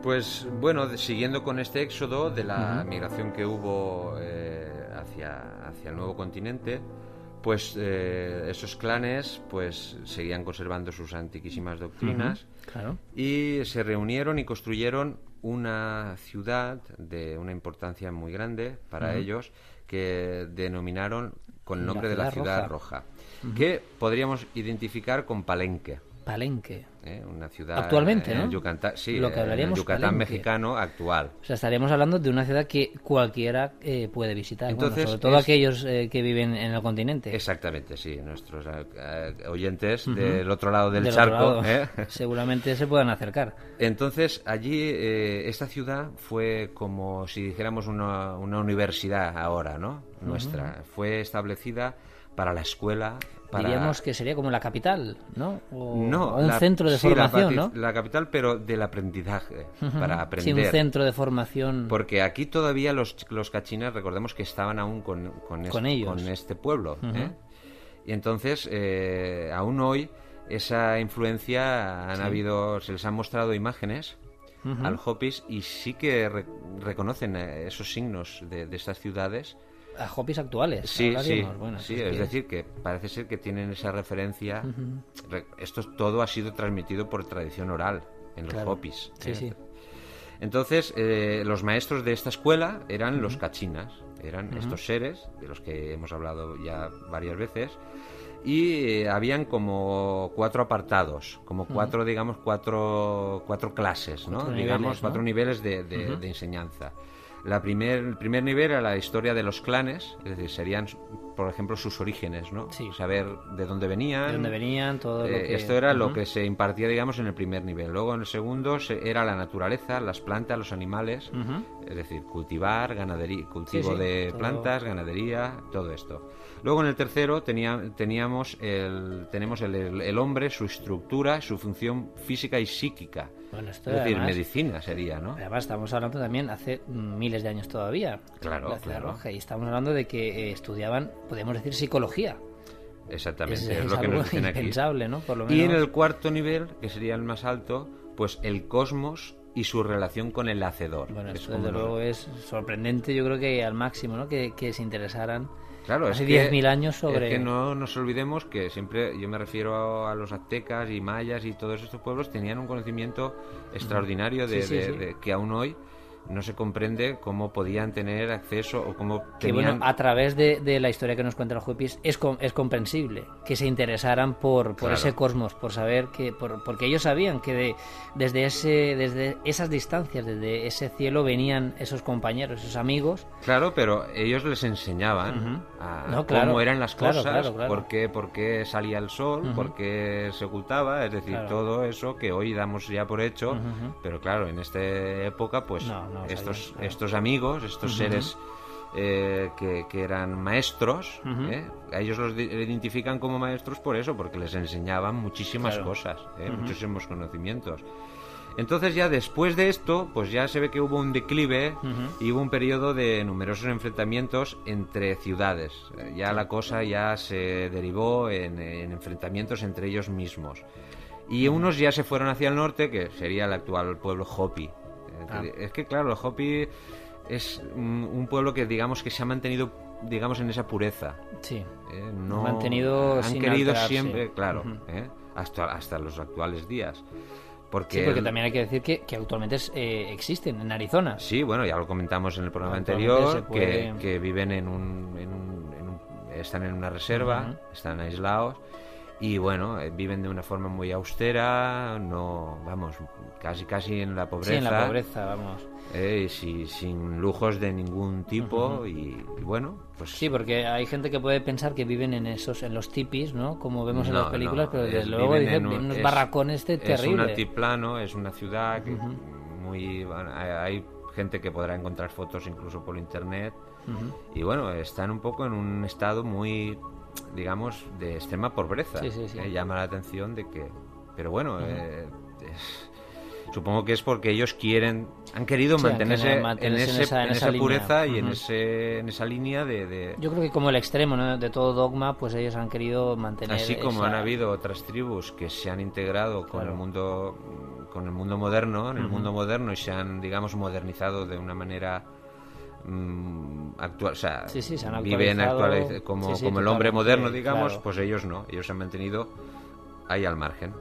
Pues bueno, siguiendo con este éxodo de la migración que hubo eh, hacia, hacia el nuevo continente, pues eh, esos clanes pues seguían conservando sus antiquísimas doctrinas y se reunieron y construyeron una ciudad de una importancia muy grande para ellos que denominaron con el nombre de la ciudad roja, que podríamos identificar con Palenque. Palenque. ¿Eh? una ciudad actualmente, ¿no? Yucatán, sí, Lo que hablaríamos Yucatán mexicano actual. O sea, estaríamos hablando de una ciudad que cualquiera eh, puede visitar, Entonces, sobre todo aquellos eh, que viven en el continente. Exactamente, sí, nuestros oyentes del otro lado del, charco, seguramente se puedan acercar. Entonces, allí esta ciudad fue como si dijéramos una, una universidad ahora, ¿no? Nuestra, fue establecida para la escuela, Diríamos que sería como la capital, ¿no? O, no, un centro de formación, la, ¿no? La capital, pero del aprendizaje, para aprender. Sí, un centro de formación. Porque aquí todavía los, los cachines, recordemos que estaban aún con, con, este pueblo. ¿eh? Y entonces, eh, aún hoy, esa influencia han habido, se les han mostrado imágenes al Hopis y sí que reconocen eh, esos signos de, de estas ciudades a hobbies actuales. Sí, sí, sí es decir, que parece ser que tienen esa referencia. Esto todo ha sido transmitido por tradición oral en los claro. Sí, ¿eh? sí. Entonces, eh, los maestros de esta escuela eran los cachinas, eran estos seres de los que hemos hablado ya varias veces, y eh, habían como cuatro apartados, como cuatro, digamos, cuatro, cuatro clases, ¿no? digamos, cuatro niveles de, de enseñanza. La primer, el primer nivel era la historia de los clanes, es decir, serían, por ejemplo, sus orígenes, ¿no? Sí. Saber de dónde venían. De dónde venían, todo lo eh, que... Esto era lo que se impartía, digamos, en el primer nivel. Luego, en el segundo, era la naturaleza, las plantas, los animales, es decir, cultivar, ganadería, cultivo de plantas, ganadería, todo esto. Luego, en el tercero, tenía, teníamos el, tenemos el, el hombre, su estructura, su función física y psíquica es decir, medicina sería, ¿no? Además, estamos hablando también hace miles de años todavía. Claro, claro. y estamos hablando de que eh, estudiaban, podemos decir, psicología. Exactamente, es, lo que nos dicen aquí. ¿no? Por lo menos. Y en el cuarto nivel, que sería el más alto, pues el cosmos y su relación con el hacedor. Bueno, esto desde luego es sorprendente, yo creo que al máximo, ¿no? Que, que se interesaran Claro, Hace es 10.000 años sobre... Es que no nos olvidemos que siempre, yo me refiero a, los aztecas y mayas y todos estos pueblos, tenían un conocimiento extraordinario de que aún hoy no se comprende cómo podían tener acceso o cómo que bueno a través de, la historia que nos cuenta el Juepis es, es comprensible que se interesaran por, por ese cosmos por saber que por, porque ellos sabían que de, desde ese desde esas distancias desde ese cielo venían esos compañeros esos amigos. Claro pero ellos les enseñaban a cómo eran las cosas por qué, por qué salía el sol por qué se ocultaba es decir todo eso que hoy damos ya por hecho pero claro en esta época pues estos, estos amigos, estos seres eh, que, eran maestros, ¿eh? a ellos los identifican como maestros por eso, porque les enseñaban muchísimas cosas, ¿eh? muchísimos conocimientos. Entonces ya después de esto, pues ya se ve que hubo un declive y hubo un periodo de numerosos enfrentamientos entre ciudades. Ya la cosa ya se derivó en, enfrentamientos entre ellos mismos. Y unos ya se fueron hacia el norte, que sería el actual pueblo Hopi. Ah. Es que, claro, el Hopi es un, pueblo que, digamos, que se ha mantenido, digamos, en esa pureza. Sí. ¿eh? no, mantenido Han querido siempre, claro, ¿eh? hasta, hasta los actuales días. Porque, sí, porque también hay que decir que, que actualmente eh, existen en Arizona. Sí, bueno, ya lo comentamos en el programa anterior, que, que, viven en un, en un, están en una reserva, están aislados y bueno, eh, viven de una forma muy austera, no, vamos, casi casi en la pobreza. Sí, en la pobreza, vamos. Eh, sin lujos de ningún tipo y, bueno, pues... Sí, porque hay gente que puede pensar que viven en esos, en los tipis, ¿no? Como vemos en las películas, pero desde luego dicen unos barracones terribles. Es un altiplano, es una ciudad que muy... hay gente que podrá encontrar fotos incluso por internet y bueno, están un poco en un estado muy digamos, de extrema pobreza. Sí, llama la atención de que... Pero bueno, eh, supongo que es porque ellos quieren, han querido mantenerse, en, esa, pureza y en, ese, en esa línea de, Yo creo que como el extremo de todo dogma, pues ellos han querido mantener... Así como han habido otras tribus que se han integrado con el mundo con el mundo moderno, en el mundo moderno y se han, digamos, modernizado de una manera actual, o sea, viven actual, como, como el hombre moderno, digamos, pues ellos no, ellos se han mantenido ahí al margen.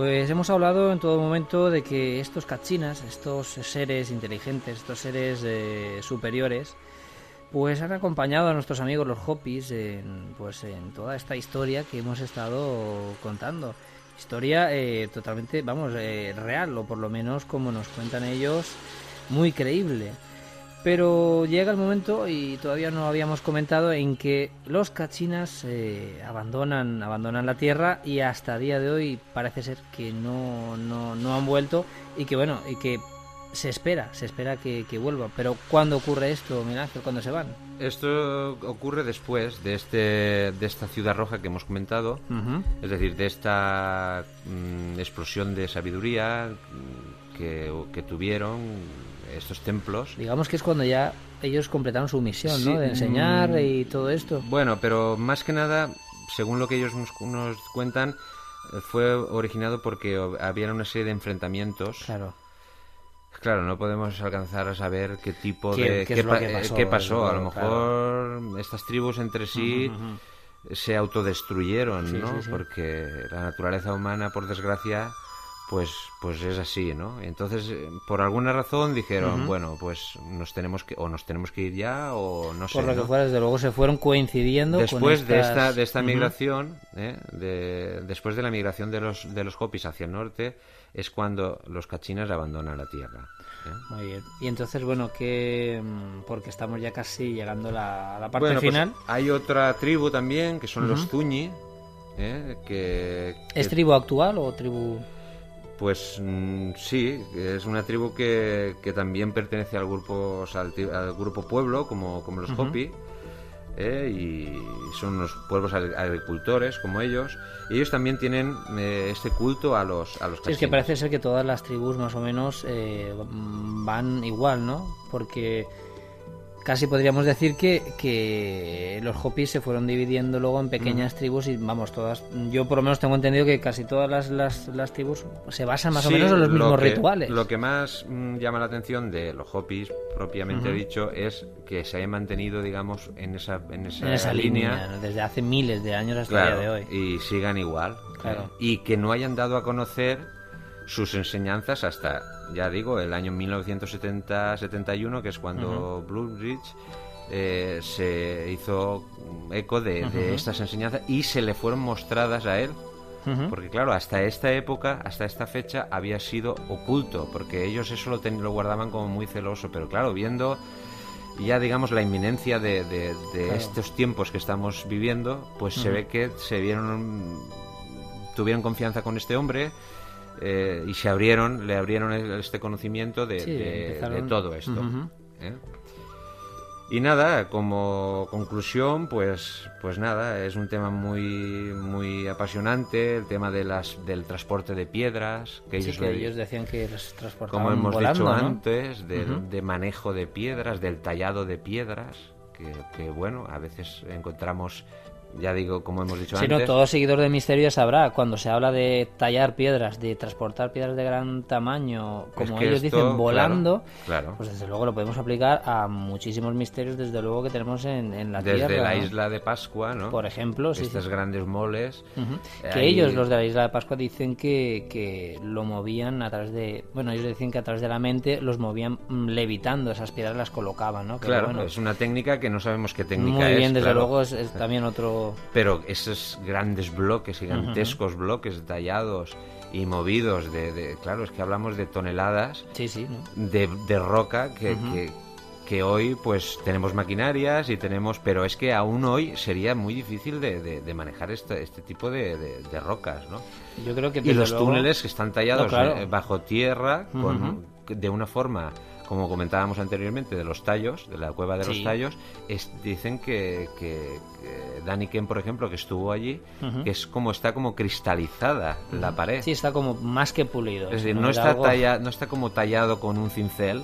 Pues hemos hablado en todo momento de que estos cachinas, estos seres inteligentes, estos seres eh, superiores, pues han acompañado a nuestros amigos los Hopis en, pues en toda esta historia que hemos estado contando. Historia eh, totalmente, vamos, eh, real, o por lo menos como nos cuentan ellos, muy creíble. Pero llega el momento, y todavía no habíamos comentado, en que los cachinas eh, abandonan, abandonan la Tierra y hasta el día de hoy parece ser que no, no, no han vuelto y que bueno, y que se espera, se espera que, que vuelva. Pero ¿cuándo ocurre esto, Miguel Ángel? ¿Cuándo se van? Esto ocurre después de, este, de esta ciudad roja que hemos comentado, es decir, de esta mm, explosión de sabiduría que, que tuvieron estos templos. Digamos que es cuando ya ellos completaron su misión, ¿no? De enseñar mm, y todo esto. Bueno, pero más que nada, según lo que ellos nos, nos cuentan, eh, fue originado porque había una serie de enfrentamientos. Claro. Claro, no podemos alcanzar a saber qué tipo de... Qué, pasó, A lo mejor estas tribus entre sí... se autodestruyeron, ¿no? Porque la naturaleza humana, por desgracia, pues pues es así, ¿no? Entonces, eh, por alguna razón dijeron, bueno, pues nos tenemos que o nos tenemos que ir ya o no sé. Por lo que fuera, desde luego se fueron coincidiendo después de esta de esta migración, ¿eh? de, después de la migración de los de los Hopis hacia el norte es cuando los cachinas abandonan la tierra. ¿eh? Muy bien. Y entonces, bueno, que mm, porque estamos ya casi llegando a la, parte pues final. hay otra tribu también que son los Zuñi, ¿eh? que, ¿Es tribu actual o tribu pues mm, sí, es una tribu que, que también pertenece al grupo al, grupo pueblo, como, como los Hopi, ¿eh? y son unos pueblos agricultores como ellos. Y ellos también tienen eh, este culto a los a los Es que parece ser que todas las tribus más o menos eh, van igual, ¿no? Porque casi podríamos decir que, que los Hopis se fueron dividiendo luego en pequeñas tribus y vamos, todas, yo por lo menos tengo entendido que casi todas las, las, las tribus se basan más o menos en los mismos rituales. Lo que más mm, llama la atención de los Hopis, propiamente dicho, es que se hayan mantenido, digamos, en esa, en esa, línea, desde hace miles de años hasta el día de hoy. Y sigan igual. Claro. Y que no hayan dado a conocer sus enseñanzas hasta, ya digo, el año 1970-71, que es cuando eh, se hizo eco de, estas enseñanzas y se le fueron mostradas a él. Porque claro, hasta esta época, hasta esta fecha, había sido oculto, porque ellos eso lo, lo guardaban como muy celoso, pero claro, viendo ya digamos la inminencia de, estos tiempos que estamos viviendo, pues se ve que se vieron, tuvieron confianza con este hombre, eh, y se abrieron, le abrieron este conocimiento de, todo esto. ¿eh? Y nada, como conclusión, pues, pues nada, es un tema muy, muy apasionante, el tema de las, del transporte de piedras, que, ellos, decían que los transportaban Como hemos dicho antes, de manejo de piedras, del tallado de piedras, que, que bueno, a veces encontramos ya digo, como hemos dicho antes. no, todo seguidor de misterio sabrá, cuando se habla de tallar piedras, de transportar piedras de gran tamaño, como ellos dicen, volando, claro, pues desde luego lo podemos aplicar a muchísimos misterios, desde luego, que tenemos en, la Tierra. Desde la isla de Pascua, ¿no? Por ejemplo, sí. Estos grandes moles. Que ellos, los de la isla de Pascua, dicen que, que lo movían a través de. Bueno, ellos dicen que a través de la mente los movían mm, levitando, esas piedras las colocaban, ¿no? claro, es una técnica que no sabemos qué técnica es. Muy bien, desde luego, es también otro pero esos grandes bloques, gigantescos bloques tallados y movidos de, Claro, es que hablamos de toneladas de, roca que, que, hoy pues tenemos maquinarias y tenemos... Pero es que aún hoy sería muy difícil de, manejar este, este tipo de, rocas, ¿no? Yo creo que... Y los túneles que están tallados eh, bajo tierra con, de una forma como comentábamos anteriormente, de los tallos, de la cueva de los tallos, dicen que, que, Danny Ken, por ejemplo, que estuvo allí, que es como está como cristalizada la pared. Sí, está como más que pulido. Es decir, no, está, no está como tallado con un cincel,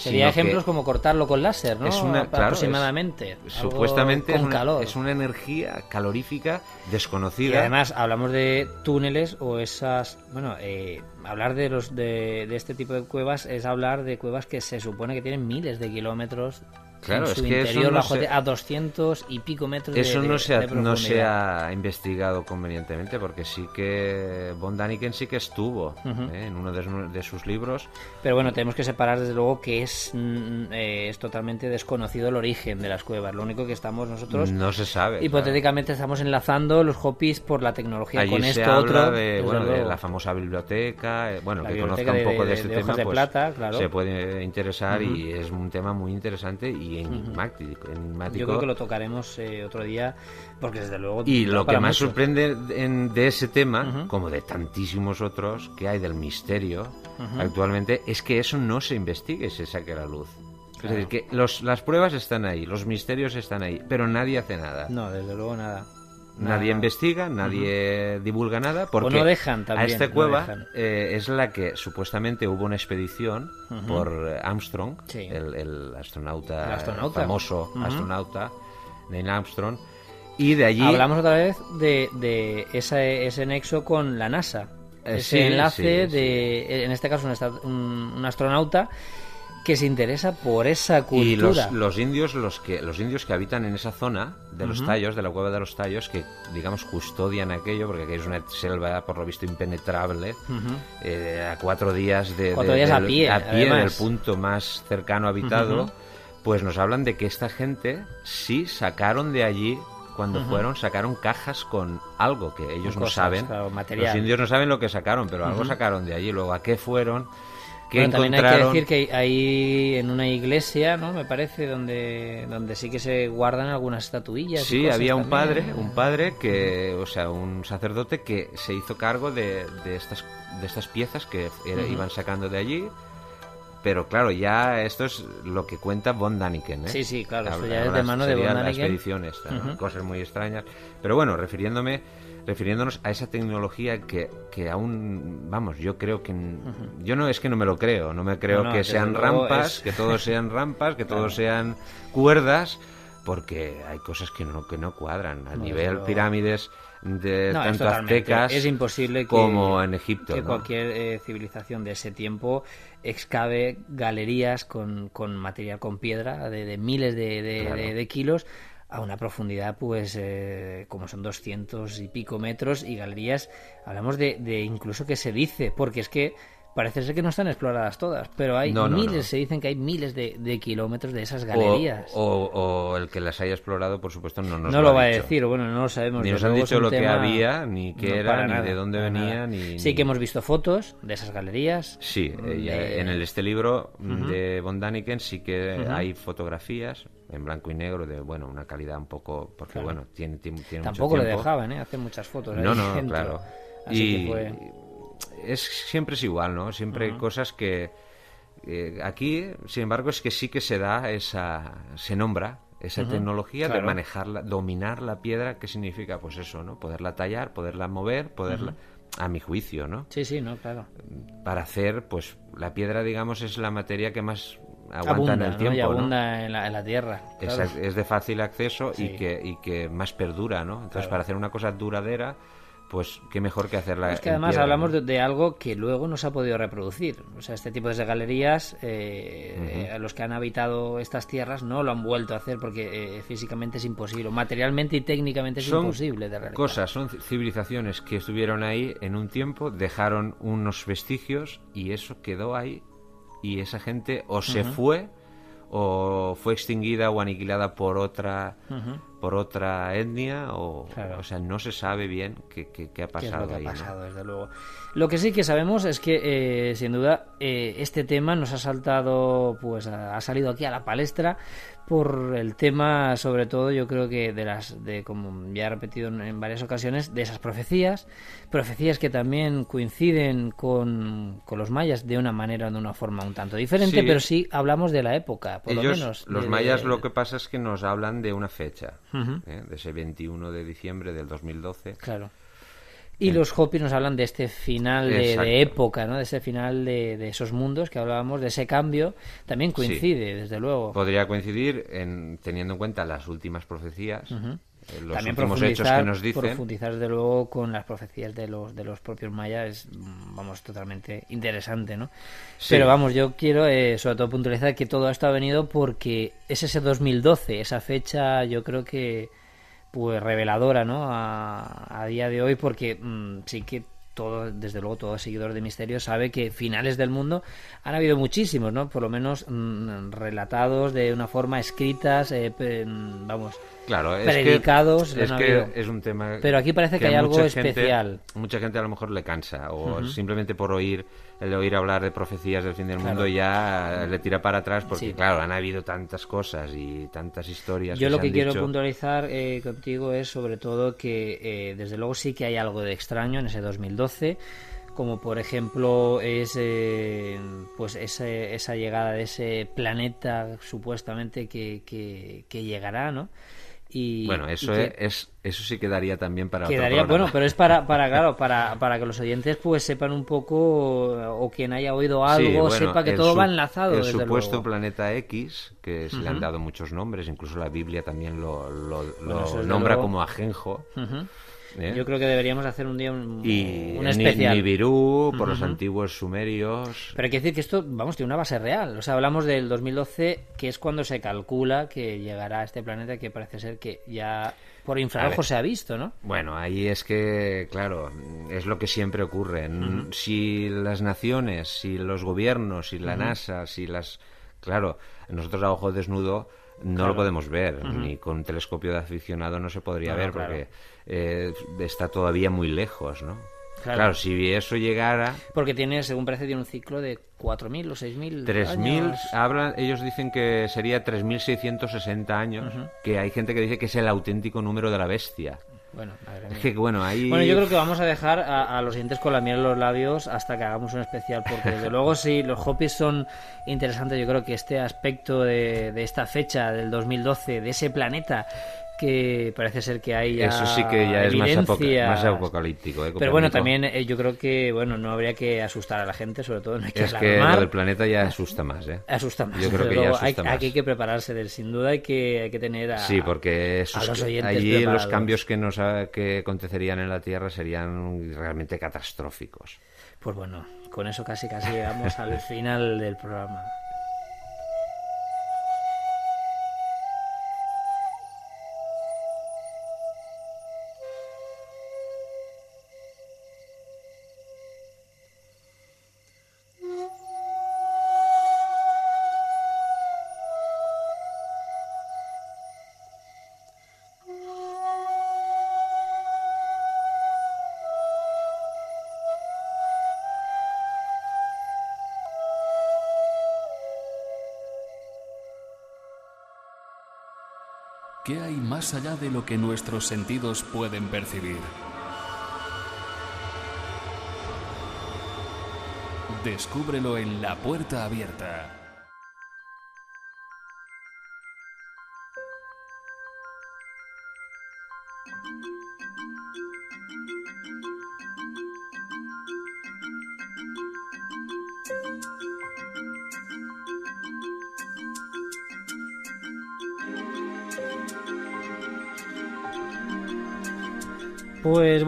Sería ejemplos como cortarlo con láser, ¿no? Es una, aproximadamente. supuestamente con es, una, calor. es una energía calorífica desconocida. Y además hablamos de túneles o esas, bueno, eh, hablar de los de, este tipo de cuevas es hablar de cuevas que se supone que tienen miles de kilómetros Claro, es que interior bajo a 200 y pico metros eso de, no se ha, no se ha investigado convenientemente porque sí que Von Daniken sí que estuvo ¿eh? en uno de, sus libros. Pero bueno tenemos que separar desde luego que es mm, eh, es totalmente desconocido el origen de las cuevas. Lo único que estamos nosotros no se sabe hipotéticamente estamos enlazando los hopis por la tecnología Allí con se esto habla otro de, bueno, de la famosa biblioteca eh, bueno que conozca un poco de, este tema pues plata, claro. se puede interesar y es un tema muy interesante y enigmático yo creo que lo tocaremos eh, otro día, porque desde luego... Y lo que más sorprende de ese tema, como de tantísimos otros que hay del misterio actualmente, es que eso no se investigue se saque a la luz. Es decir, que los, las pruebas están ahí, los misterios están ahí, pero nadie hace nada. No, desde luego nada. Nadie investiga, nadie divulga nada, porque no dejan también, a esta cueva eh, es la que supuestamente hubo una expedición por Armstrong, el, astronauta, famoso astronauta Neil Armstrong, y de allí... Hablamos otra vez de, de ese, ese nexo con la NASA, eh, ese enlace de, en este caso, un, un astronauta que se interesa por esa cultura. Y los, los, indios, los que, los indios que habitan en esa zona de los tallos, de la cueva de los tallos, que digamos custodian aquello, porque aquí es una selva por lo visto impenetrable, eh, a cuatro días de, días a pie, a pie del punto más cercano habitado, pues nos hablan de que esta gente sí sacaron de allí cuando fueron sacaron cajas con algo que ellos no saben. los indios no saben lo que sacaron, pero algo sacaron de allí. Luego, ¿a qué fueron? También hay que decir que hay en una iglesia, ¿no? Me parece, donde, donde sí que se guardan algunas estatuillas. Sí, había un padre, un padre que, o sea, un sacerdote que se hizo cargo de, de estas, de estas piezas que iban sacando de allí. Pero claro, ya esto es lo que cuenta Von Daniken. ¿eh? Sí, sí, claro, esto ya es de mano de Von Daniken. expediciones, cosas muy extrañas. Pero bueno, refiriéndome refiriéndonos a esa tecnología que, que aún, vamos, yo creo que... Yo no es que no me lo creo, no me creo que sean rampas, que todos sean rampas, que todos sean cuerdas, porque hay cosas que no, que no cuadran. A nivel pirámides de tanto aztecas es imposible como en Egipto. Que cualquier eh, civilización de ese tiempo excave galerías con, con material con piedra de, miles de, de kilos a una profundidad, pues, eh, como son 200 y pico metros y galerías, hablamos de, de incluso que se dice, porque es que parece ser que no están exploradas todas, pero hay miles, se dicen que hay miles de, kilómetros de esas galerías. O, el que las haya explorado, por supuesto, no nos no lo, va a decir, bueno, no lo sabemos. Ni nos han dicho lo que había, ni qué era, ni de dónde venía, ni... Sí que hemos visto fotos de esas galerías. Sí, eh, en el, este libro de Von Daniken sí que hay fotografías, en blanco y negro de bueno una calidad un poco porque bueno tiene, tiene, tampoco le dejaban ¿eh? hacer muchas fotos no no claro. Y es siempre es igual no siempre hay cosas que eh, aquí sin embargo es que sí que se da esa se nombra esa tecnología de manejarla dominar la piedra qué significa pues eso no poderla tallar poderla mover poderla a mi juicio, ¿no? Sí, sí, no, claro. Para hacer, pues, la piedra, digamos, es la materia que más aguanta en el tiempo. Y abunda en, la, tierra. Es, de fácil acceso y, que, y que más perdura, ¿no? Entonces, para hacer una cosa duradera, pues qué mejor que hacerla. Es que además hablamos de, algo que luego no se ha podido reproducir. O sea, este tipo de galerías, eh, los que han habitado estas tierras no lo han vuelto a hacer porque eh, físicamente es imposible, materialmente y técnicamente es imposible de realizar. Cosas, son civilizaciones que estuvieron ahí en un tiempo, dejaron unos vestigios y eso quedó ahí y esa gente o se fue o fue extinguida o aniquilada por otra por otra etnia o o sea no se sabe bien qué, qué, ha pasado lo ahí, ha pasado desde luego lo que sí que sabemos es que eh, sin duda eh, este tema nos ha saltado pues ha salido aquí a la palestra por el tema, sobre todo, yo creo que de las, de como ya he repetido en, varias ocasiones, de esas profecías, profecías que también coinciden con, con, los mayas de una manera o de una forma un tanto diferente, pero sí hablamos de la época, por lo menos. Los mayas lo que pasa es que nos hablan de una fecha, ¿eh? de ese 21 de diciembre del 2012. Claro y los Hopis nos hablan de este final de, época, ¿no? De ese final de, esos mundos que hablábamos, de ese cambio. También coincide, desde luego. Podría coincidir en, teniendo en cuenta las últimas profecías los También últimos hechos que nos dicen. Profundizar, desde luego, con las profecías de los, de los propios mayas es, vamos, totalmente interesante, ¿no? Pero vamos, yo quiero eh, sobre todo puntualizar que todo esto ha venido porque es ese 2012, esa fecha yo creo que pues reveladora, ¿no? A, a día de hoy porque mm, sí que todo, desde luego todo seguidor de Misterio sabe que finales del mundo han habido muchísimos, ¿no? Por lo menos mm, relatados de una forma escritas, eh, vamos, claro, es predicados. Que, es que es un tema. Pero aquí parece que, hay algo especial. Mucha gente a lo mejor le cansa o simplemente por oír el oír hablar de profecías del fin del mundo ya le tira para atrás porque claro han habido tantas cosas y tantas historias yo lo que quiero puntualizar eh, contigo es sobre todo que eh, desde luego sí que hay algo de extraño en ese 2012 como por ejemplo es eh, pues esa llegada de ese planeta supuestamente que, que, que llegará no bueno, eso es, eso sí quedaría también para quedaría, bueno, pero es para, para claro, para, para que los oyentes pues sepan un poco o quien haya oído algo sepa que todo va enlazado. El supuesto planeta X, que se le han dado muchos nombres, incluso la Biblia también lo, lo, nombra como Ajenjo. ¿Eh? Yo creo que deberíamos hacer un día un, y, un especial. Nibiru, por los antiguos sumerios. Pero hay que decir que esto, vamos, tiene una base real. O sea, hablamos del 2012, que es cuando se calcula que llegará a este planeta, que parece ser que ya por infrarrojo se ha visto, ¿no? Bueno, ahí es que, claro, es lo que siempre ocurre. Si las naciones, si los gobiernos, si la NASA, si las... Claro, nosotros a ojo desnudo no lo podemos ver, ni con un telescopio de aficionado no se podría ver, porque eh, está todavía muy lejos, ¿no? Claro. si eso llegara... Porque tiene, según parece, tiene un ciclo de 4.000 o 6.000 3.000, hablan, ellos dicen que sería 3.660 años, que hay gente que dice que es el auténtico número de la bestia. Bueno, es que bueno, ahí... Bueno, yo creo que vamos a dejar a, los siguientes con la miel en los labios hasta que hagamos un especial, porque desde luego sí, los Hopis son interesantes. Yo creo que este aspecto de, de esta fecha del 2012, de ese planeta que parece ser que hay eso sí que ya es más, apocalíptico ¿eh? pero bueno también eh, yo creo que bueno no habría que asustar a la gente sobre todo no hay que es que lo del planeta ya asusta más ¿eh? asusta más yo creo que ya asusta hay, más. aquí hay que prepararse del sin duda hay que hay que tener a, sí porque los allí los cambios que nos que acontecerían en la tierra serían realmente catastróficos. Pues bueno con eso casi casi llegamos al final del programa más allá de lo que nuestros sentidos pueden percibir? Descúbrelo en la puerta abierta.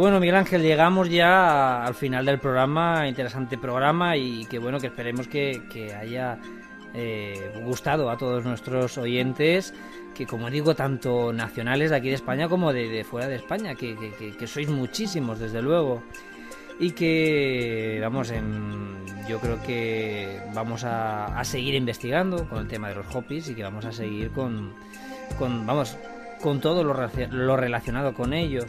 Bueno, Miguel Ángel, llegamos ya al final del programa, interesante programa y que bueno, que esperemos que, haya eh, gustado a todos nuestros oyentes, que como digo, tanto nacionales de aquí de España como de, fuera de España, que, sois muchísimos, desde luego. Y que, vamos, yo creo que vamos a, seguir investigando con el tema de los hopis y que vamos a seguir con, vamos, con todo lo relacionado con ellos.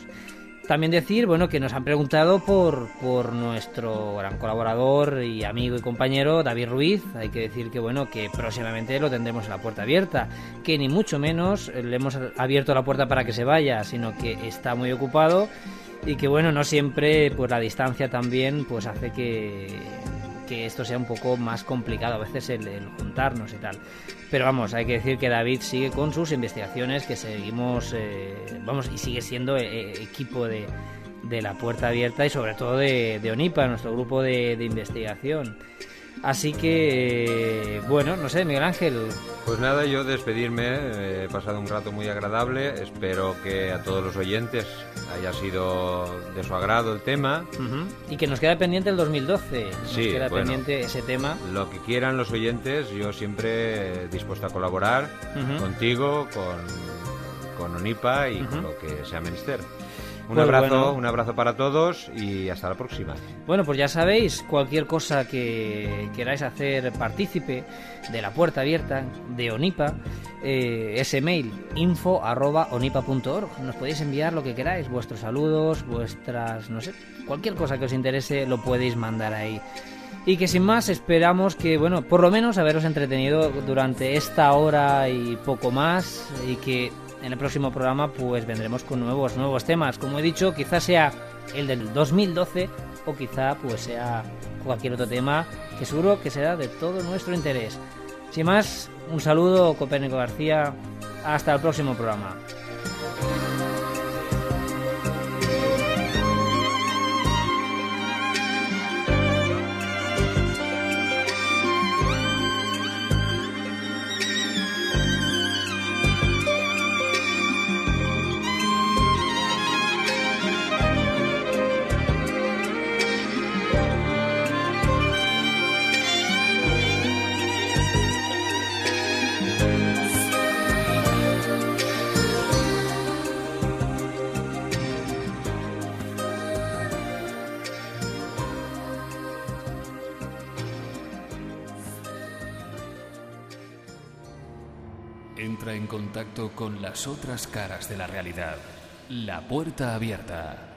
También decir, bueno, que nos han preguntado por, por nuestro gran colaborador y amigo y compañero David Ruiz. Hay que decir que, bueno, que próximamente lo tendremos en la puerta abierta. Que ni mucho menos le hemos abierto la puerta para que se vaya, sino que está muy ocupado y que, bueno, no siempre, pues la distancia también, pues hace que, que esto sea un poco más complicado a veces el, juntarnos y tal. Pero vamos, hay que decir que David sigue con sus investigaciones, que seguimos, eh, vamos, y sigue siendo eh, eh, equipo de, de, la puerta abierta y sobre todo de, de ONIPA, nuestro grupo de, de investigación. Así que, bueno, no sé, Miguel Ángel. Pues nada, yo despedirme, he pasado un rato muy agradable, espero que a todos los oyentes haya sido de su agrado el tema. Y que nos queda pendiente el 2012, nos sí, queda pendiente ese tema. Lo que quieran los oyentes, yo siempre dispuesto a colaborar contigo, con, con ONIPA y con lo que sea menester. Un pues abrazo, un abrazo para todos y hasta la próxima. Bueno, pues ya sabéis, cualquier cosa que queráis hacer partícipe de la puerta abierta de Onipa, eh, ese mail info arroba onipa.org. Nos podéis enviar lo que queráis, vuestros saludos, vuestras, no sé, cualquier cosa que os interese lo podéis mandar ahí. Y que sin más esperamos que, bueno, por lo menos haberos entretenido durante esta hora y poco más y que en el próximo programa pues vendremos con nuevos nuevos temas. Como he dicho, quizás sea el del 2012 o quizá pues sea cualquier otro tema que seguro que será de todo nuestro interés. Sin más, un saludo Copérnico García, hasta el próximo programa. Con las otras caras de la realidad. La puerta abierta.